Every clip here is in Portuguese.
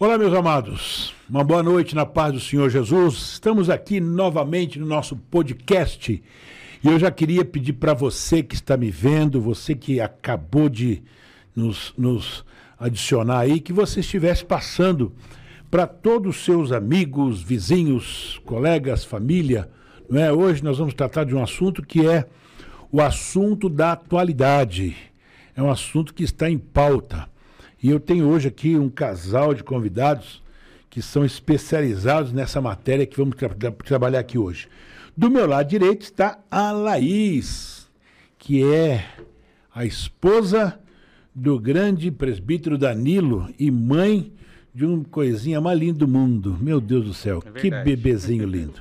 Olá, meus amados. Uma boa noite na paz do Senhor Jesus. Estamos aqui novamente no nosso podcast. E eu já queria pedir para você que está me vendo, você que acabou de nos, nos adicionar aí, que você estivesse passando para todos os seus amigos, vizinhos, colegas, família. Não é? Hoje nós vamos tratar de um assunto que é o assunto da atualidade. É um assunto que está em pauta. E eu tenho hoje aqui um casal de convidados que são especializados nessa matéria que vamos tra tra trabalhar aqui hoje. Do meu lado direito está a Laís, que é a esposa do grande presbítero Danilo e mãe de um coisinha mais lindo do mundo. Meu Deus do céu, é que bebezinho lindo.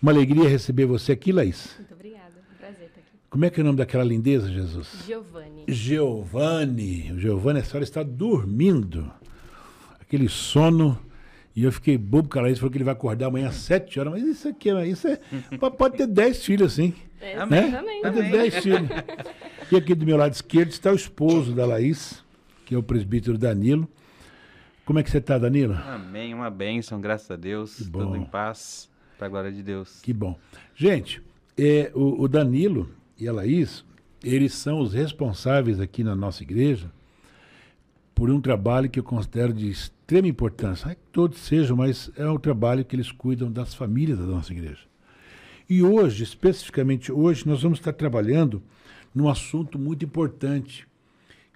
Uma alegria receber você aqui, Laís. Muito obrigada, um prazer estar aqui. Como é que é o nome daquela lindeza, Jesus? Giovanni. Giovanni. Giovanni, a senhora está dormindo. Aquele sono. E eu fiquei bobo, cara. Ele falou que ele vai acordar amanhã às 7 horas. Mas isso aqui, isso é. Pode ter 10 filhos, assim. É, né? exatamente. Pode ter 10 filhos. E aqui do meu lado esquerdo está o esposo da Laís, que é o presbítero Danilo. Como é que você está, Danilo? Amém, uma bênção, graças a Deus. Tudo em paz, para a glória de Deus. Que bom. Gente, é, o, o Danilo e a Laís, eles são os responsáveis aqui na nossa igreja por um trabalho que eu considero de extrema importância. Não é que todos sejam, mas é um trabalho que eles cuidam das famílias da nossa igreja. E hoje, especificamente hoje, nós vamos estar trabalhando num assunto muito importante,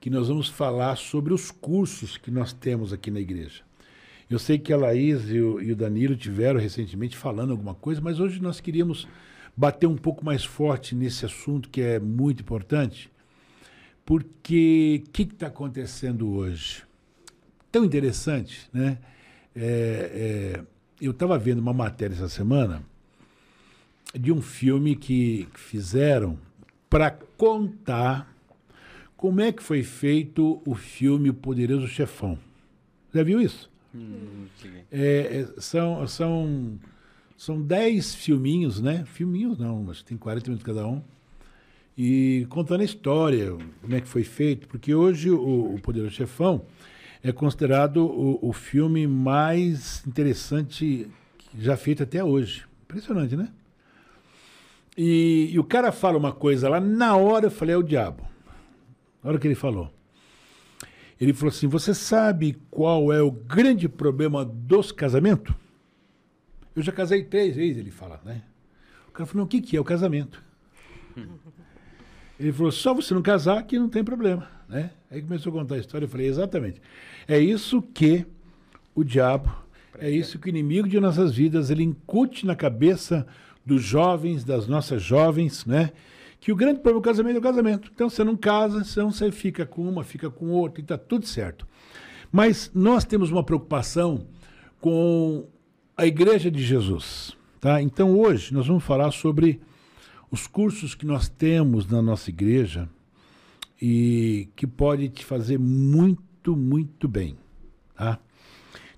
que nós vamos falar sobre os cursos que nós temos aqui na igreja. Eu sei que a Laís o, e o Danilo tiveram recentemente falando alguma coisa, mas hoje nós queríamos bater um pouco mais forte nesse assunto que é muito importante, porque o que está acontecendo hoje? Tão interessante, né? É, é, eu estava vendo uma matéria essa semana de um filme que fizeram para contar como é que foi feito o filme O Poderoso Chefão. Já viu isso? Hum. É, é, são, são, são dez filminhos, né? Filminhos não, mas tem 40 minutos cada um. E contando a história, como é que foi feito, porque hoje o, o Poderoso Chefão é considerado o, o filme mais interessante já feito até hoje. Impressionante, né? E, e o cara fala uma coisa lá, na hora eu falei, é o diabo. Na hora que ele falou. Ele falou assim: Você sabe qual é o grande problema dos casamentos? Eu já casei três vezes, ele fala, né? O cara falou: não, O que, que é o casamento? ele falou: Só você não casar que não tem problema, né? Aí começou a contar a história. Eu falei: Exatamente. É isso que o diabo, é isso que o inimigo de nossas vidas, ele incute na cabeça dos jovens, das nossas jovens, né? que o grande problema do casamento é o casamento. Então você não casa, então você fica com uma, fica com outra, e está tudo certo. Mas nós temos uma preocupação com a Igreja de Jesus. Tá? Então hoje nós vamos falar sobre os cursos que nós temos na nossa igreja e que pode te fazer muito, muito bem. Tá?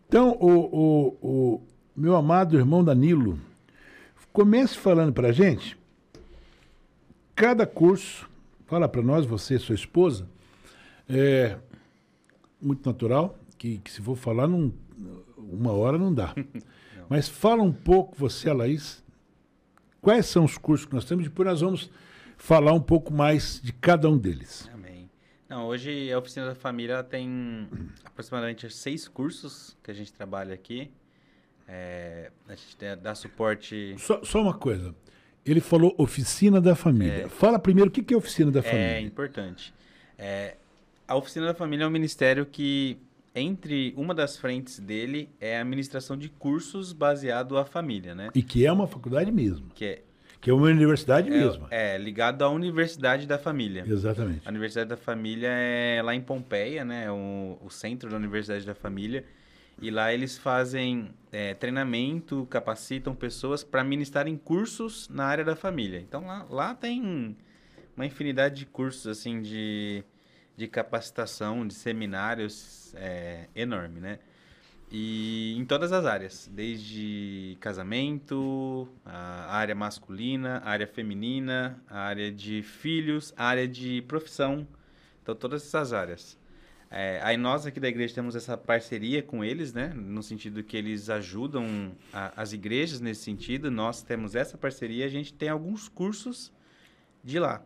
Então, o, o, o meu amado irmão Danilo, comece falando para a gente cada curso, fala para nós, você e sua esposa, é muito natural, que, que se for falar, num, uma hora não dá. Mas fala um pouco, você, a Laís, quais são os cursos que nós temos, depois nós vamos falar um pouco mais de cada um deles. Amém. Não, hoje a Oficina da Família tem aproximadamente seis cursos que a gente trabalha aqui. É, a gente dá suporte. Só, só uma coisa. Ele falou oficina da família. É. Fala primeiro o que é oficina da família. É importante. É, a oficina da família é um ministério que, entre uma das frentes dele, é a administração de cursos baseado à família, né? E que é uma faculdade mesmo. Que é, que é uma universidade é, mesmo. É, ligado à Universidade da Família. Exatamente. A Universidade da Família é lá em Pompeia, né? O, o centro da Universidade da Família. E lá eles fazem é, treinamento, capacitam pessoas para ministrarem cursos na área da família. Então lá, lá tem uma infinidade de cursos assim de, de capacitação, de seminários é, enorme, né? E em todas as áreas, desde casamento, a área masculina, a área feminina, a área de filhos, a área de profissão, então todas essas áreas. É, aí nós aqui da igreja temos essa parceria com eles, né? No sentido que eles ajudam a- as igrejas nesse sentido. Nós temos essa parceria. A gente tem alguns cursos de lá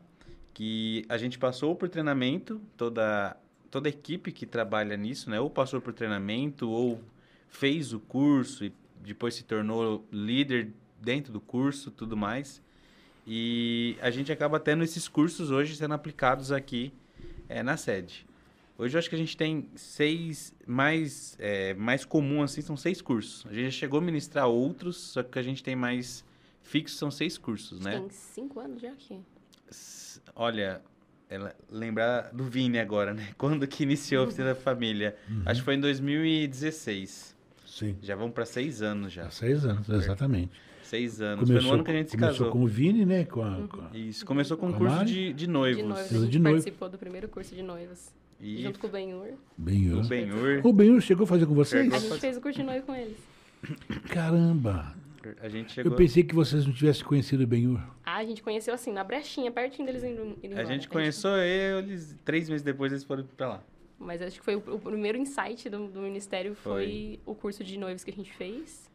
que a gente passou por treinamento. Toda toda equipe que trabalha nisso, né? Ou passou por treinamento ou fez o curso e depois se tornou líder dentro do curso, tudo mais. E a gente acaba tendo esses cursos hoje sendo aplicados aqui é, na sede. Hoje eu acho que a gente tem seis, mais, é, mais comum assim, são seis cursos. A gente já chegou a ministrar outros, só que a gente tem mais fixos, são seis cursos, né? Tem cinco anos já aqui. Olha, ela- lembrar do Vini agora, né? Quando que iniciou a oficina da família? Acho que foi em 2016. Sim. Já vão para seis anos já. Seis anos, exatamente. Seis anos. foi no ano que a gente se começou casou. com o Vini, né? Com a, com a- Isso, começou com Com o a curso de, de De noivos. noivos, a gente de noivo. participou do primeiro curso de noivos. E Junto com o Benhur. Benhur. o Benhur. O Benhur chegou a fazer com vocês? A gente fez o curso de noivo com eles. Caramba! A gente Eu chegou. pensei que vocês não tivessem conhecido o Benhur. Ah, a gente conheceu assim, na brechinha, pertinho deles indo, indo A embora. gente conheceu eles, três meses depois eles foram pra lá. Mas acho que foi o, o primeiro insight do, do ministério foi, o curso de noivos que a gente fez.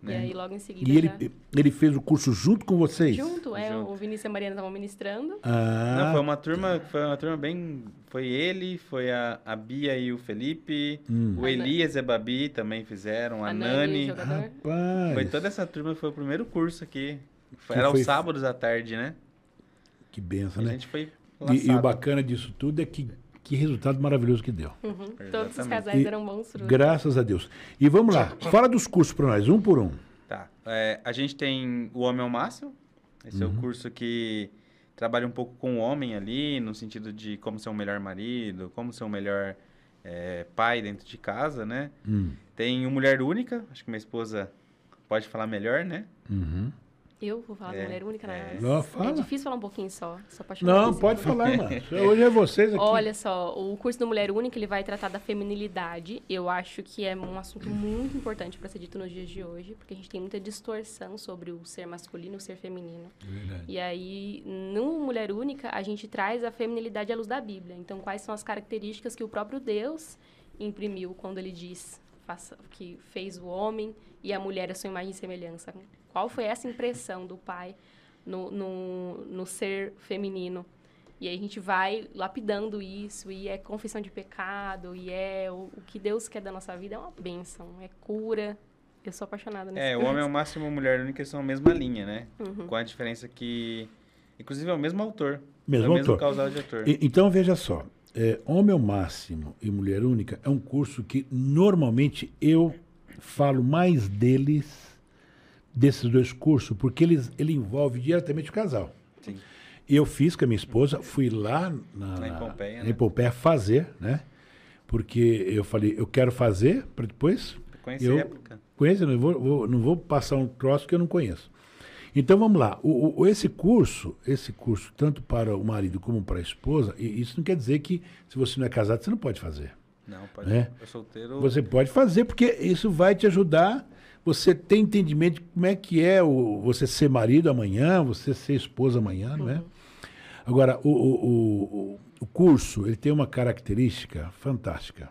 E Né? aí logo em seguida E ele, já... ele fez o curso junto com vocês? Junto, é, Junto. o Vinícius e a Mariana estavam ministrando. Ah, Não, foi uma turma, foi uma turma bem. Foi ele, foi a, a Bia e o Felipe, Hum. o Elias e a Babi também fizeram, a, A Nani. Nani. Foi toda essa turma, foi o primeiro curso aqui. Foi, Que era foi- aos sábados à tarde, né? Que benção, E a né? gente foi E, e o bacana disso tudo é que, que resultado maravilhoso que deu. Uhum. Todos os casais E deram bons frutos. Graças a Deus. E vamos lá, fala dos cursos para nós, um por um. Tá. É, a gente tem o Homem ao Máximo. Esse é Uhum. o curso que trabalha um pouco com o homem ali, no sentido de como ser um melhor marido, como ser um melhor é, pai dentro de casa, né? Hum, Tem o Mulher Única, acho que minha esposa pode falar melhor, né? uhum. Eu vou falar É, da mulher única, né? é. Não, fala. É difícil falar um pouquinho só. Sou apaixonada Não, por pode isso. falar, irmão. Hoje é vocês aqui. Olha só, o curso do Mulher Única ele vai tratar da feminilidade. Eu acho que é um assunto muito importante para ser dito nos dias de hoje, porque a gente tem muita distorção sobre o ser masculino e o ser feminino. Verdade. E aí, no Mulher Única, a gente traz a feminilidade à luz da Bíblia. Então, quais são as características que o próprio Deus imprimiu quando ele diz faça, que fez o homem e a mulher a sua imagem e semelhança? Qual foi essa impressão do pai no, no, no ser feminino? E aí a gente vai lapidando isso, e é confissão de pecado, e é o, o que Deus quer da nossa vida, é uma bênção, é cura. Eu sou apaixonada nesse É, o. Homem ao Máximo e a Mulher Única são a mesma linha, né? Uhum. Com a diferença que... Inclusive é o mesmo autor. Mesmo é o mesmo autor. causal de autor. E- então veja só, é, Homem ao Máximo e Mulher Única é um curso que normalmente eu falo mais deles, desses dois cursos, porque eles, ele envolve diretamente o casal. Sim. E eu fiz com a minha esposa, fui lá na, Lá em Pompeia, em né? Pompeia fazer, né? Porque eu falei, eu quero fazer para depois Conheci Eu- a época. Conheço, não vou, vou- não vou passar um troço que eu não conheço. Então vamos lá. O, o- esse curso, esse curso, tanto para o marido como para a esposa, e isso não quer dizer que se você não é casado, você não pode fazer. Não, pode. É. Eu solteiro. Você pode fazer, porque isso vai te ajudar. Você ter entendimento de como é que é o, você ser marido amanhã, você ser esposa amanhã, não é? Agora, o, o, o, curso, ele tem uma característica fantástica.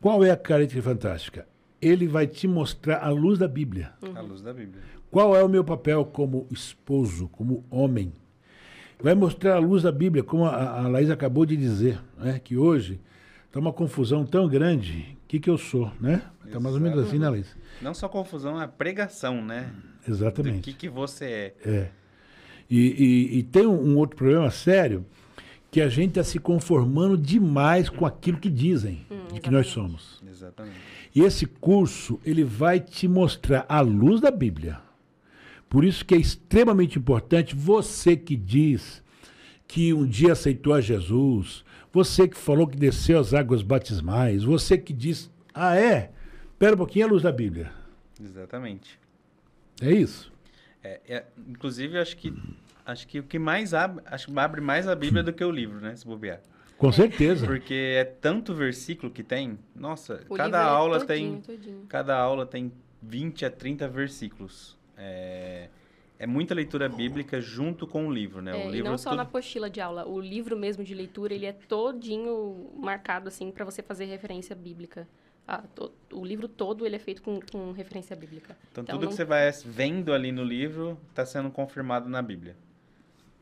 Qual é a característica fantástica? Ele vai te mostrar a luz da Bíblia. À luz da Bíblia. Qual é o meu papel como esposo, como homem? Vai mostrar a luz da Bíblia, como a, a Laís acabou de dizer, né? que hoje está uma confusão tão grande. O que, que eu sou, né? Está mais ou menos assim, né, Laís? Não só confusão, a pregação, né? Exatamente. que, que você é. É. E, e- e tem um, um outro problema sério, que a gente está se conformando demais com aquilo que dizem de que nós somos. Exatamente. E esse curso, ele vai te mostrar a luz da Bíblia. Por isso que é extremamente importante você que diz que um dia aceitou a Jesus, você que falou que desceu as águas batismais, você que diz, ah é? Espera um pouquinho, é a luz da Bíblia. Exatamente. É isso? É, é, inclusive, acho que acho que o que mais abre, acho que abre mais a Bíblia do que o livro, né? Se bobear. Com certeza. Porque é tanto versículo que tem. Nossa, O cada é aula todinho, tem todinho. cada aula tem 20 a 30 versículos. É, é muita leitura bíblica junto com o livro, né? É, o livro não só tudo- na apostila de aula, o livro mesmo de leitura, ele é todinho marcado assim para você fazer referência bíblica. Ah, to- o livro todo ele é feito com, com referência bíblica. Então, Então, tudo não- que você vai vendo ali no livro está sendo confirmado na Bíblia.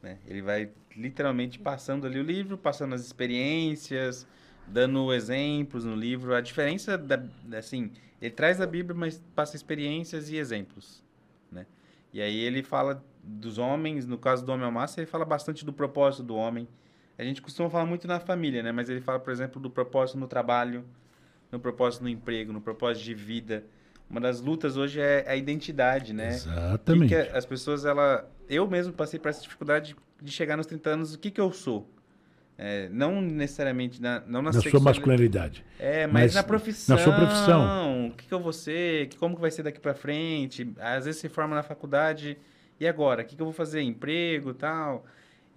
né? Ele vai literalmente passando ali o livro, passando as experiências, dando exemplos no livro. A diferença, da- assim, ele traz a Bíblia, mas passa experiências e exemplos. E aí ele fala dos homens, no caso do homem ao massa, ele fala bastante do propósito do homem. A gente costuma falar muito na família, né? mas ele fala, por exemplo, do propósito no trabalho, no propósito no emprego, no propósito de vida. Uma das lutas hoje é a identidade, né? Exatamente. Que que as pessoas, ela... Eu mesmo passei por essa dificuldade de chegar nos 30 anos, o que que eu sou? É, não necessariamente na, não na, Na sua masculinidade. É, mas, Mas na profissão. na sua profissão. O que, que eu vou ser? Que- Como que vai ser daqui pra frente? Às vezes você forma na faculdade. E agora? O que, que eu vou fazer? Emprego tal?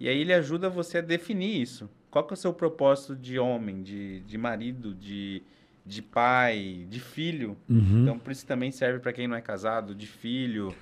E aí ele ajuda você a definir isso. Qual que é o seu propósito de homem, de, de marido, de, de pai, de filho? Uhum. Então, por isso também serve para quem não é casado, de filho.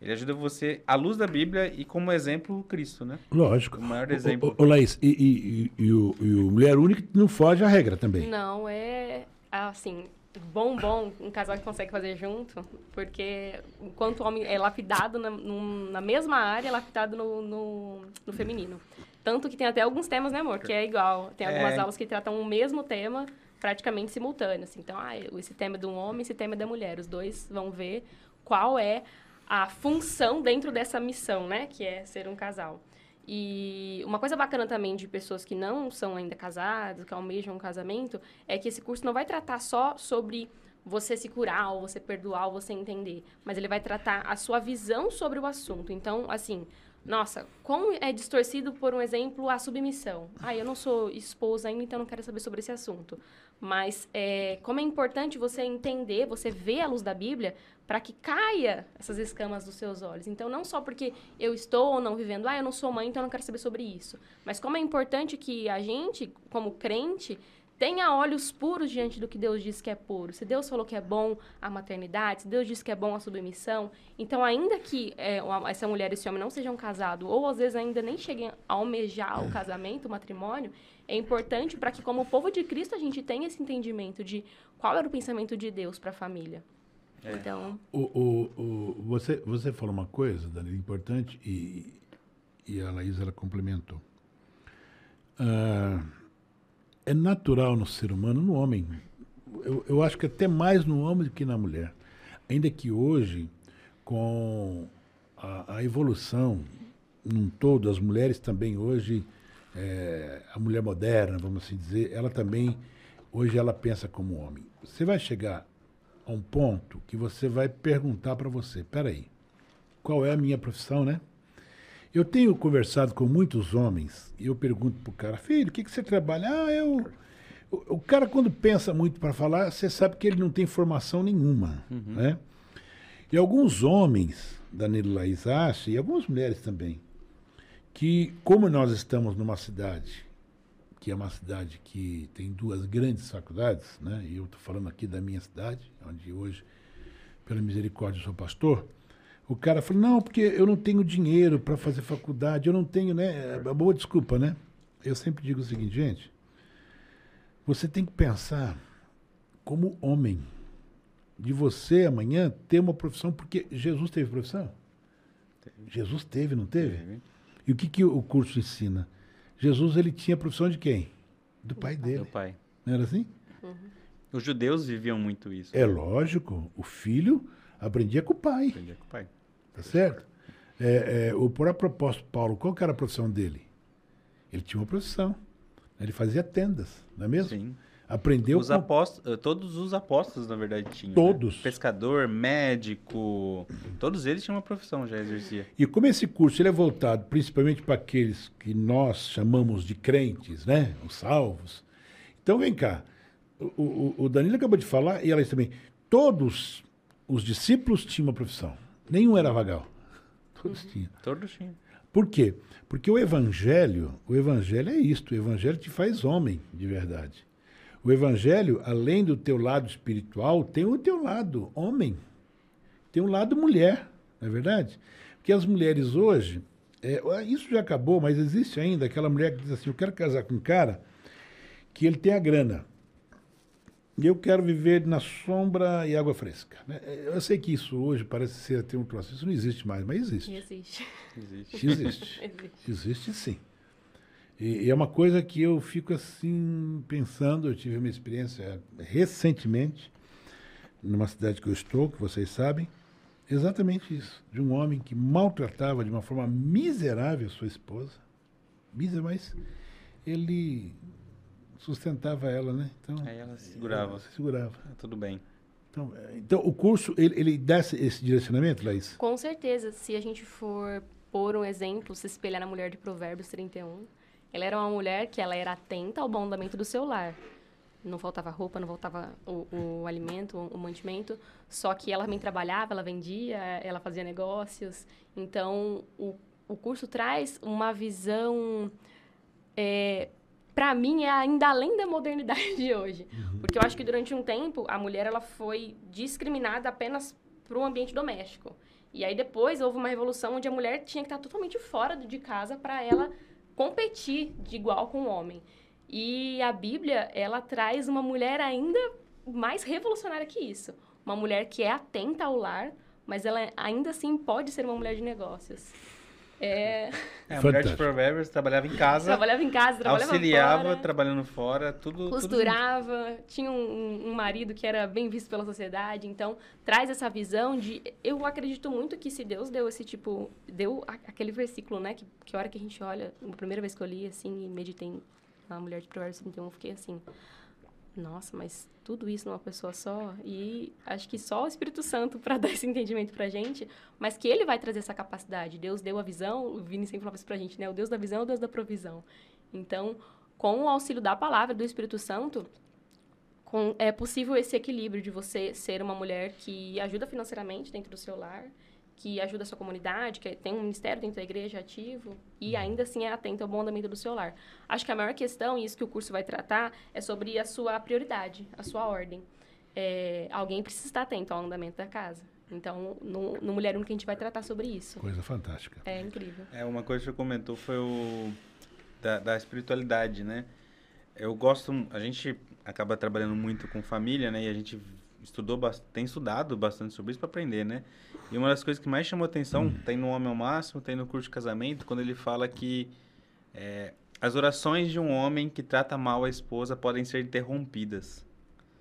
Ele ajuda você, à luz da Bíblia e como exemplo, Cristo, né? Lógico. O maior exemplo. ô, ô, Laís, e, e- e- e o, e o mulher única não foge à regra também. Não, é assim, bom, bom, um casal que consegue fazer junto, porque enquanto o homem é lapidado na, num- na mesma área, é lapidado no, no, no feminino. Tanto que tem até alguns temas, né, amor? Que é igual. Tem algumas É. aulas que tratam o mesmo tema praticamente simultâneos. Então, ah, esse tema é de um homem, esse tema é da mulher. Os dois vão ver qual é a função dentro dessa missão, né? Que é ser um casal. E uma coisa bacana também de pessoas que não são ainda casadas, que almejam um casamento, é que esse curso não vai tratar só sobre você se curar, ou você perdoar, ou você entender, mas ele vai tratar a sua visão sobre o assunto. Então, assim, nossa, como é distorcido, por um exemplo, a submissão. Ah, eu não sou esposa ainda, então não quero saber sobre esse assunto. Mas é, como é importante você entender, você ver a luz da Bíblia, para que caia essas escamas dos seus olhos. Então, não só porque eu estou ou não vivendo, ah, eu não sou mãe, então eu não quero saber sobre isso. Mas como é importante que a gente, como crente, tenha olhos puros diante do que Deus diz que é puro. Se Deus falou que é bom a maternidade, se Deus diz que é bom a submissão, então ainda que é, essa mulher e esse homem não sejam casados, ou às vezes ainda nem cheguem a almejar o casamento, o matrimônio, é importante para que como povo de Cristo a gente tenha esse entendimento de qual era o pensamento de Deus para a família. É. Então, O, o, o- você, você falou uma coisa, Dani, importante, e, e a Laís ela complementou. Ah, é natural no ser humano, no homem, eu, eu acho que até mais no homem do que na mulher. Ainda que hoje, com a, a evolução num todo, as mulheres também hoje, é, a mulher moderna, vamos assim dizer, ela também, hoje ela pensa como homem. Você vai chegar a um ponto que você vai perguntar para você, peraí, qual é a minha profissão, né? Eu tenho conversado com muitos homens e eu pergunto pro cara, filho, o que, que você trabalha? Ah, eu... O, o cara, quando pensa muito para falar, você sabe que ele não tem formação nenhuma, né? E alguns homens, Danilo Laís acha, e algumas mulheres também, que como nós estamos numa cidade, que é uma cidade que tem duas grandes faculdades, né? E eu estou falando aqui da minha cidade, onde hoje, pela misericórdia, eu sou pastor. O cara falou, não, porque eu não tenho dinheiro para fazer faculdade, eu não tenho, né? É boa desculpa, né? Eu sempre digo o seguinte, gente, você tem que pensar como homem, de você amanhã ter uma profissão, porque Jesus teve profissão? Jesus teve, não teve? E o que, que o curso ensina? Jesus ele tinha a profissão de quem? Do pai dele. Meu pai. Não era assim? Os judeus viviam muito isso. É lógico, o filho aprendia com o pai, Aprendia com o pai. Tá certo? É, é, o próprio apóstolo Paulo, qual que era a profissão dele? Ele tinha uma profissão. Ele fazia tendas, não é mesmo? Sim. Aprendeu Os com... apóstolos, todos os apóstolos, na verdade, tinham. né? Todos. Pescador, médico, todos eles tinham uma profissão, já exercia. E como esse curso ele é voltado principalmente para aqueles que nós chamamos de crentes, né? Os salvos. Então vem cá. O, o, o Danilo acabou de falar, e ela também. Todos os discípulos tinham uma profissão. Nenhum era vagal. Todos tinham. Todos tinham. Por quê? Porque o evangelho, o evangelho é isto, o evangelho te faz homem de verdade. O evangelho, além do teu lado espiritual, tem o teu lado homem. Tem um lado mulher, não é verdade? Porque as mulheres hoje, é, isso já acabou, mas existe ainda aquela mulher que diz assim: eu quero casar com um cara que ele tem a grana. E eu quero viver na sombra e água fresca. né? Eu sei que isso hoje parece ser ter um processo. Isso não existe mais, mas existe. Existe. Existe. Existe. Existe. Existe sim. E, e é uma coisa que eu fico assim pensando. Eu tive uma experiência recentemente numa cidade que eu estou, que vocês sabem, exatamente isso, de um homem que maltratava de uma forma miserável sua esposa, miserável, mas ele sustentava ela, né? Então Aí ela se segurava. ela se segurava. Ah, Tudo bem. Então, é, então o curso ele, ele dá esse, direcionamento, Laís? Com certeza, se a gente for pôr um exemplo, se espelhar na mulher de Provérbios 31, ela era uma mulher que ela era atenta ao bom andamento do seu lar. Não faltava roupa, não faltava o, o alimento, o, o mantimento, só que ela também trabalhava, ela vendia, ela fazia negócios. Então, o, o curso traz uma visão, para mim, é ainda além da modernidade de hoje. Porque eu acho que durante um tempo, a mulher ela foi discriminada apenas para o ambiente doméstico. E aí depois houve uma revolução onde a mulher tinha que estar totalmente fora de casa para ela competir de igual com o homem. E a Bíblia, ela traz uma mulher ainda mais revolucionária que isso. Uma mulher que é atenta ao lar, mas ela ainda assim pode ser uma mulher de negócios. É, É, a mulher de. Provérbios trabalhava em casa, trabalhava em casa, trabalhava auxiliava, fora, trabalhando fora, tudo. tudo costurava, tinha um, um marido que era bem visto pela sociedade. Então, traz essa visão de... Eu acredito muito que se Deus deu esse tipo... Deu a- aquele versículo, né? Que, que a hora que a gente olha... A primeira vez que eu li, assim, e meditei na Mulher de Provérbios 31, eu fiquei assim... Nossa, mas tudo isso numa pessoa só? E acho que só o Espírito Santo para dar esse entendimento pra gente, mas que ele vai trazer essa capacidade. Deus deu a visão, o Vini sempre falava isso pra gente, né? O Deus da visão é o Deus da provisão. Então, com o auxílio da palavra do Espírito Santo, com- é possível esse equilíbrio de você ser uma mulher que ajuda financeiramente dentro do seu lar, que ajuda a sua comunidade, que tem um ministério dentro da igreja ativo e ainda assim é atenta ao bom andamento do seu lar. Acho que a maior questão, e isso que o curso vai tratar, é sobre a sua prioridade, a sua ordem. É, alguém precisa estar atento ao andamento da casa. Então, no, no Mulher Única a gente vai tratar sobre isso. Coisa fantástica. É incrível. É, uma coisa que você comentou foi o da, da espiritualidade, né? Eu gosto, a gente acaba trabalhando muito com família, né? E a gente estudou, tem estudado bastante sobre isso para aprender, né? E uma das coisas que mais chamou atenção, tem no Homem ao Máximo, tem no curso de casamento, quando ele fala que é, as orações de um homem que trata mal a esposa podem ser interrompidas.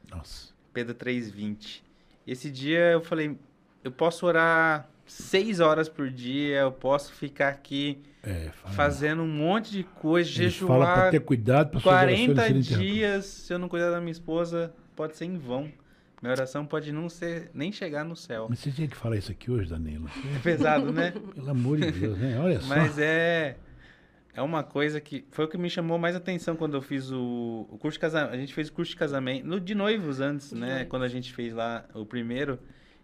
Nossa. Pedro 3,20. Esse dia eu falei, eu posso orar seis horas por dia, eu posso ficar aqui É, fazendo um monte de coisa, ele fala para jejuar ter cuidado para suas orações 40 serem interrompidas. dias, se eu não cuidar da minha esposa, pode ser em vão. Minha oração pode não ser, nem chegar no céu. Mas você tinha que falar isso aqui hoje, Danilo. É pesado, né? Pelo amor de Deus, né? Olha só. Mas é é uma coisa que foi o que me chamou mais atenção quando eu fiz o, o curso de casamento. A gente fez o curso de casamento no, de noivos antes, De né? noivos. Quando a gente fez lá o primeiro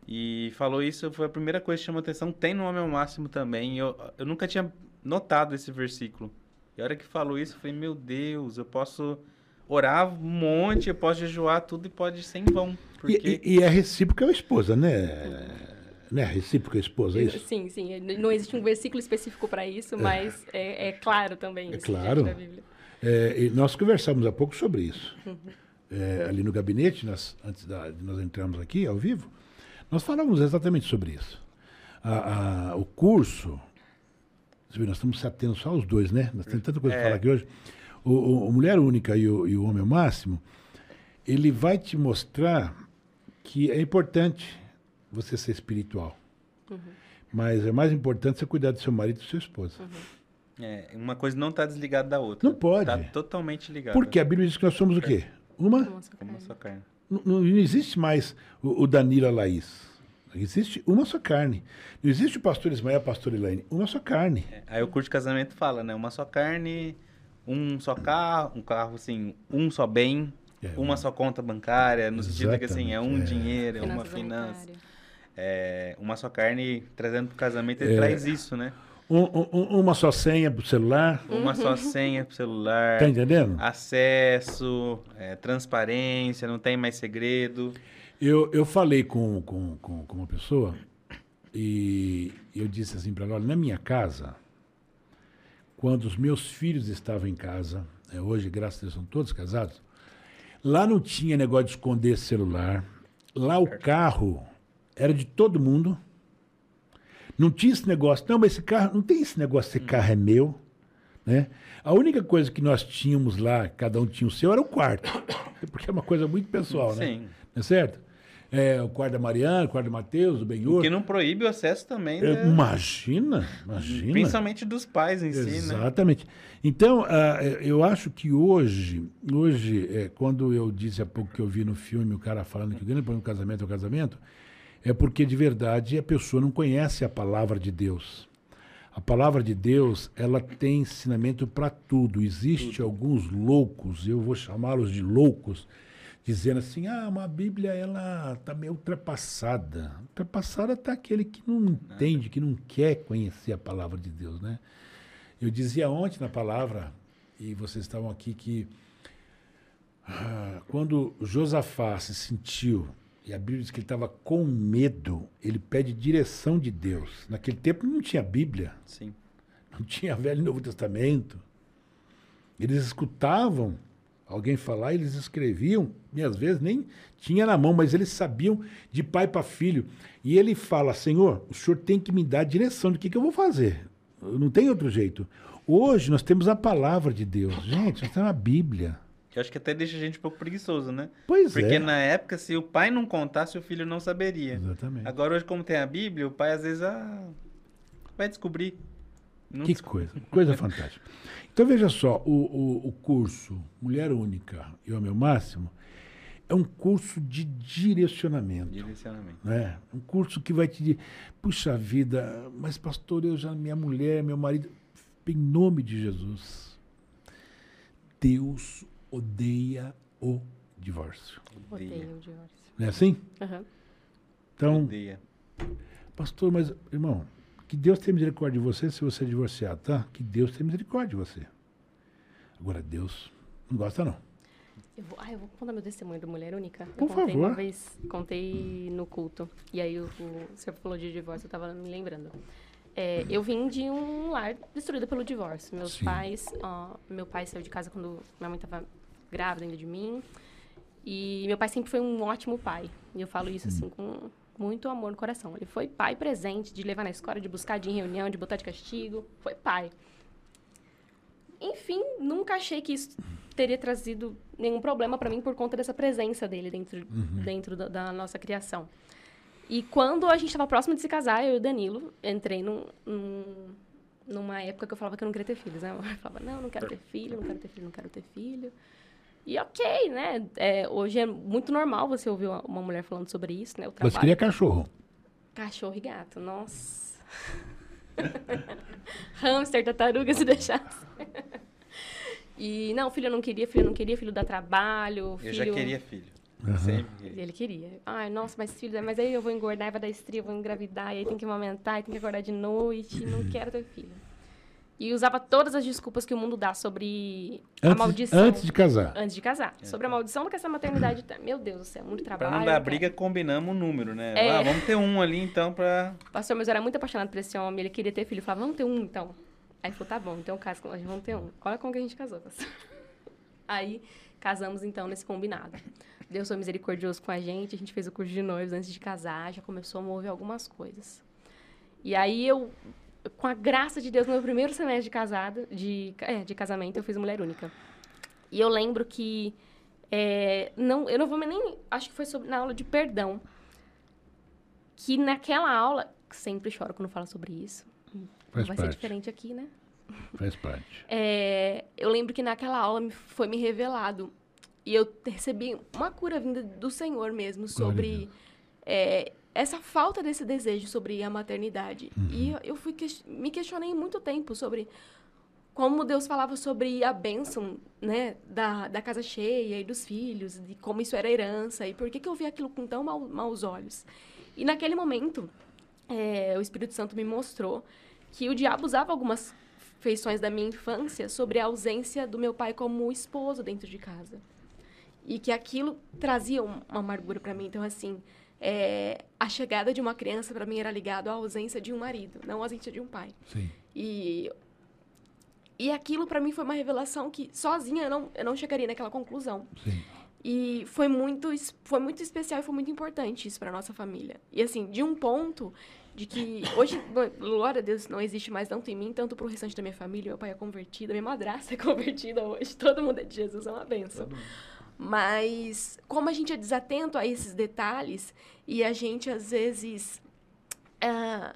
e falou isso, foi a primeira coisa que chamou atenção. Tem no Homem ao Máximo também. Eu, eu nunca tinha notado esse versículo. E a hora que falou isso, eu falei, meu Deus, eu posso orar um monte, eu posso jejuar tudo e pode ser em vão. E, Porque e, e é recíproca a esposa, né? Né? Recíproca a esposa, é isso? Sim, sim. Não existe um versículo específico para isso, mas é, é claro também É isso claro. diante da Bíblia. É, e nós conversamos há pouco sobre isso. É, ali no gabinete, nós, antes da- de nós entrarmos aqui ao vivo, nós falávamos exatamente sobre isso. A- a- o curso, nós estamos se atendo só aos dois, né? Nós temos tanta coisa para É. falar aqui hoje. O, o- Mulher Única e o, e o Homem ao Máximo, ele vai te mostrar que é importante você ser espiritual. Mas é mais importante você cuidar do seu marido e da sua esposa. é, uma coisa não está desligada da outra. Não pode. Tá totalmente ligada. Porque a Bíblia diz que nós somos o quê? Uma Nossa, Como a cara. sua carne. Não, não- existe mais o, o Danilo a Laís. Existe uma só carne. Não existe o pastor Ismael e a pastora Elaine. Uma só carne. É, Aí o curso de casamento fala, né? Uma só carne, um só carro, um carro assim, um só bem, É, uma só conta bancária, no sentido que assim, é um é. dinheiro, é uma finança. É, uma só carne, trazendo pro casamento, ele É. traz isso, né? Um- um- uma só senha pro celular. Uma só senha pro celular, Tá entendendo? acesso, é, transparência, não tem mais segredo. Eu, eu falei com, com, com, com uma pessoa E eu disse assim para ela: olha, na minha casa, quando os meus filhos estavam em casa, é, hoje, graças a Deus, são todos casados, lá não tinha negócio de esconder celular. Lá o carro era de todo mundo. Não tinha esse negócio, não, mas esse carro, não tem esse negócio, esse carro é meu. Né? A única coisa que nós tínhamos lá, cada um tinha o seu, era o quarto. Porque é uma coisa muito pessoal, né? Sim. Não é certo? É, o quarto da Mariana, o quarto do Matheus, o Benhur. Que não proíbe o acesso também, É, né? Imagina, imagina. Principalmente dos pais em si, né? Exatamente. Então, ah, eu acho que hoje, hoje é, quando eu disse há pouco que eu vi no filme o cara falando que o grande problema do casamento é o casamento, é porque de verdade a pessoa não conhece a palavra de Deus. A palavra de Deus, ela tem ensinamento para tudo. Existe alguns loucos, eu vou chamá-los de loucos, dizendo assim: "Ah, uma Bíblia ela tá meio ultrapassada". Ultrapassada tá aquele que não entende, que não quer conhecer a palavra de Deus, né? Eu dizia ontem na palavra, e vocês estavam aqui, que ah, quando Josafá se sentiu, e a Bíblia diz que ele estava com medo, ele pede direção de Deus. Naquele tempo não tinha Bíblia, Sim. não tinha Velho e Novo Testamento. Eles escutavam alguém falar, eles escreviam, e às vezes nem tinha na mão, mas eles sabiam de pai para filho. E ele fala: Senhor, o senhor tem que me dar a direção do que, que eu vou fazer. Não tem outro jeito. Hoje nós temos a palavra de Deus. Gente, nós temos a Bíblia. Que eu acho que até deixa a gente um pouco preguiçoso, né? Pois Porque é. na época, se o pai não contasse, o filho não saberia. Exatamente. Agora, hoje, como tem a Bíblia, o pai às vezes ah, vai descobrir. Não Que coisa, coisa fantástica. Então veja só, o, o, o curso Mulher Única e Homem ao Máximo é um curso de direcionamento. Direcionamento. né? Um curso que vai te dizer, puxa vida, mas pastor, eu já, minha mulher, meu marido, em nome de Jesus, Deus odeia o divórcio. Odeio o divórcio. Não é assim? Aham. Então, Odeia. pastor, mas, irmão, que Deus tenha misericórdia de você se você é divorciado, tá? Que Deus tenha misericórdia de você. Agora, Deus não gosta, não. Eu vou, ah, eu vou contar meu testemunho da mulher única. Por eu contei favor. uma vez, contei no culto. E aí o, o senhor falou de divórcio, eu tava me lembrando. É, eu vim de um lar destruído pelo divórcio. Meus Sim. pais, ó, meu pai saiu de casa quando minha mãe estava grávida ainda de mim. E meu pai sempre foi um ótimo pai. E eu falo isso assim com muito amor no coração. Ele foi pai presente, de levar na escola, de buscar de reunião, de botar de castigo. Foi pai. Enfim, nunca achei que isso teria trazido nenhum problema para mim por conta dessa presença dele dentro, dentro da, da nossa criação. E quando a gente estava próximo de se casar, eu e o Danilo, entrei num, num- numa época que eu falava que eu não queria ter filhos, né? Eu falava, não, não quero ter filho, não quero ter filho, não quero ter filho. E ok, né? É, hoje é muito normal você ouvir uma, uma mulher falando sobre isso, né? O Você queria cachorro. Cachorro e gato, nossa. Hamster, tartaruga, se deixasse. e não, filho eu não queria, filho eu não queria, filho dá trabalho. Filho... Eu já queria filho. Aham. Sempre E. Ele queria. Ai, nossa, mas filho, mas aí eu vou engordar, vai dar estria, vou engravidar, e aí tem que amamentar, e tem que acordar de noite, não quero ter filho. E usava todas as desculpas que o mundo dá sobre a Antes, maldição. antes de casar. Antes de casar. Sobre a maldição do que essa maternidade tem. Meu Deus do céu, muito Pra trabalho. não dar eu quero. briga, combinamos um número, né? É. Ah, vamos ter um ali então pra. Pastor, mas eu era muito apaixonado por esse homem, ele queria ter filho. Eu falava, vamos ter um então. Aí ele falou, tá bom, então casa com nós, vamos ter um. Olha como que a gente casou, pastor. Aí casamos então nesse combinado. Deus foi misericordioso com a gente, a gente fez o curso de noivos antes de casar, já começou a mover algumas coisas. E aí eu, com a graça de Deus, no meu primeiro semestre de casada, de, é, de casamento, eu fiz mulher única. E eu lembro que é, não, eu não vou nem, acho que foi sobre, na aula de perdão, que naquela aula, sempre choro quando falo sobre isso. Faz vai ser parte. diferente aqui, né? Faz parte. É, eu lembro que naquela aula me- foi me revelado. E eu recebi uma cura vinda do Senhor mesmo sobre é, essa falta desse desejo sobre a maternidade. Uhum. E eu, fui ques- me questionei muito tempo sobre como Deus falava sobre a bênção né, da, da casa cheia e dos filhos, de como isso era herança, e por que, que eu vi aquilo com tão mau, maus olhos. E naquele momento, é, o Espírito Santo me mostrou que o diabo usava algumas feições da minha infância sobre a ausência do meu pai como esposo dentro de casa. E que aquilo trazia um- uma amargura para mim. Então, assim, é, a chegada de uma criança para mim era ligado à ausência de um marido, não à ausência de um pai. Sim. E e aquilo para mim foi uma revelação que sozinha eu não, eu não chegaria naquela conclusão. Sim. E foi muito, foi muito especial e foi muito importante isso para nossa família. E assim, de um ponto de que hoje, glória a Deus, não existe mais tanto em mim, tanto pro restante da minha família. Meu pai é convertido, minha madrasta é convertida hoje. Todo mundo é de Jesus, é uma benção. Mas como a gente é desatento a esses detalhes e a gente às vezes ah,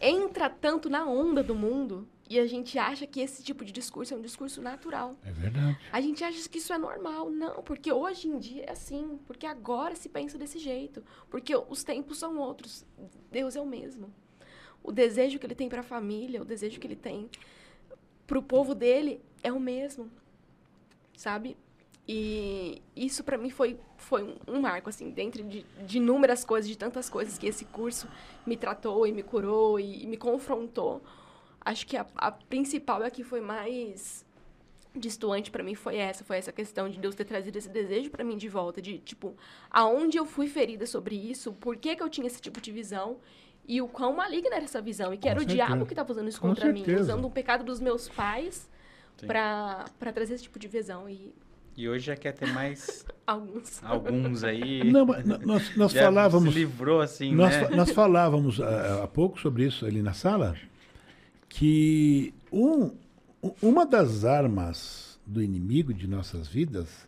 entra tanto na onda do mundo e a gente acha que esse tipo de discurso é um discurso natural. É verdade. A gente acha que isso é normal. Não, porque hoje em dia é assim. Porque agora se pensa desse jeito. Porque os tempos são outros. Deus é o mesmo. O desejo que ele tem para a família, o desejo que ele tem para o povo dele é o mesmo. Sabe? E isso para mim foi, foi um- um marco, assim, dentro de, de inúmeras coisas, de tantas coisas que esse curso me tratou e me curou e, e me confrontou. Acho que a, a principal é a que foi mais distoante para mim foi essa, foi essa questão de Deus ter trazido esse desejo para mim de volta, de tipo, aonde eu fui ferida sobre isso, por que, que eu tinha esse tipo de visão e o quão maligna era essa visão e que Com era o certeza. diabo que estava usando isso Com contra mim, certeza. usando um pecado dos meus pais para trazer esse tipo de visão e E hoje já quer ter mais alguns alguns aí. Não, nós, nós já falávamos. se livrou assim, Nós, né? nós falávamos ah, há pouco sobre isso ali na sala, que um, uma das armas do inimigo de nossas vidas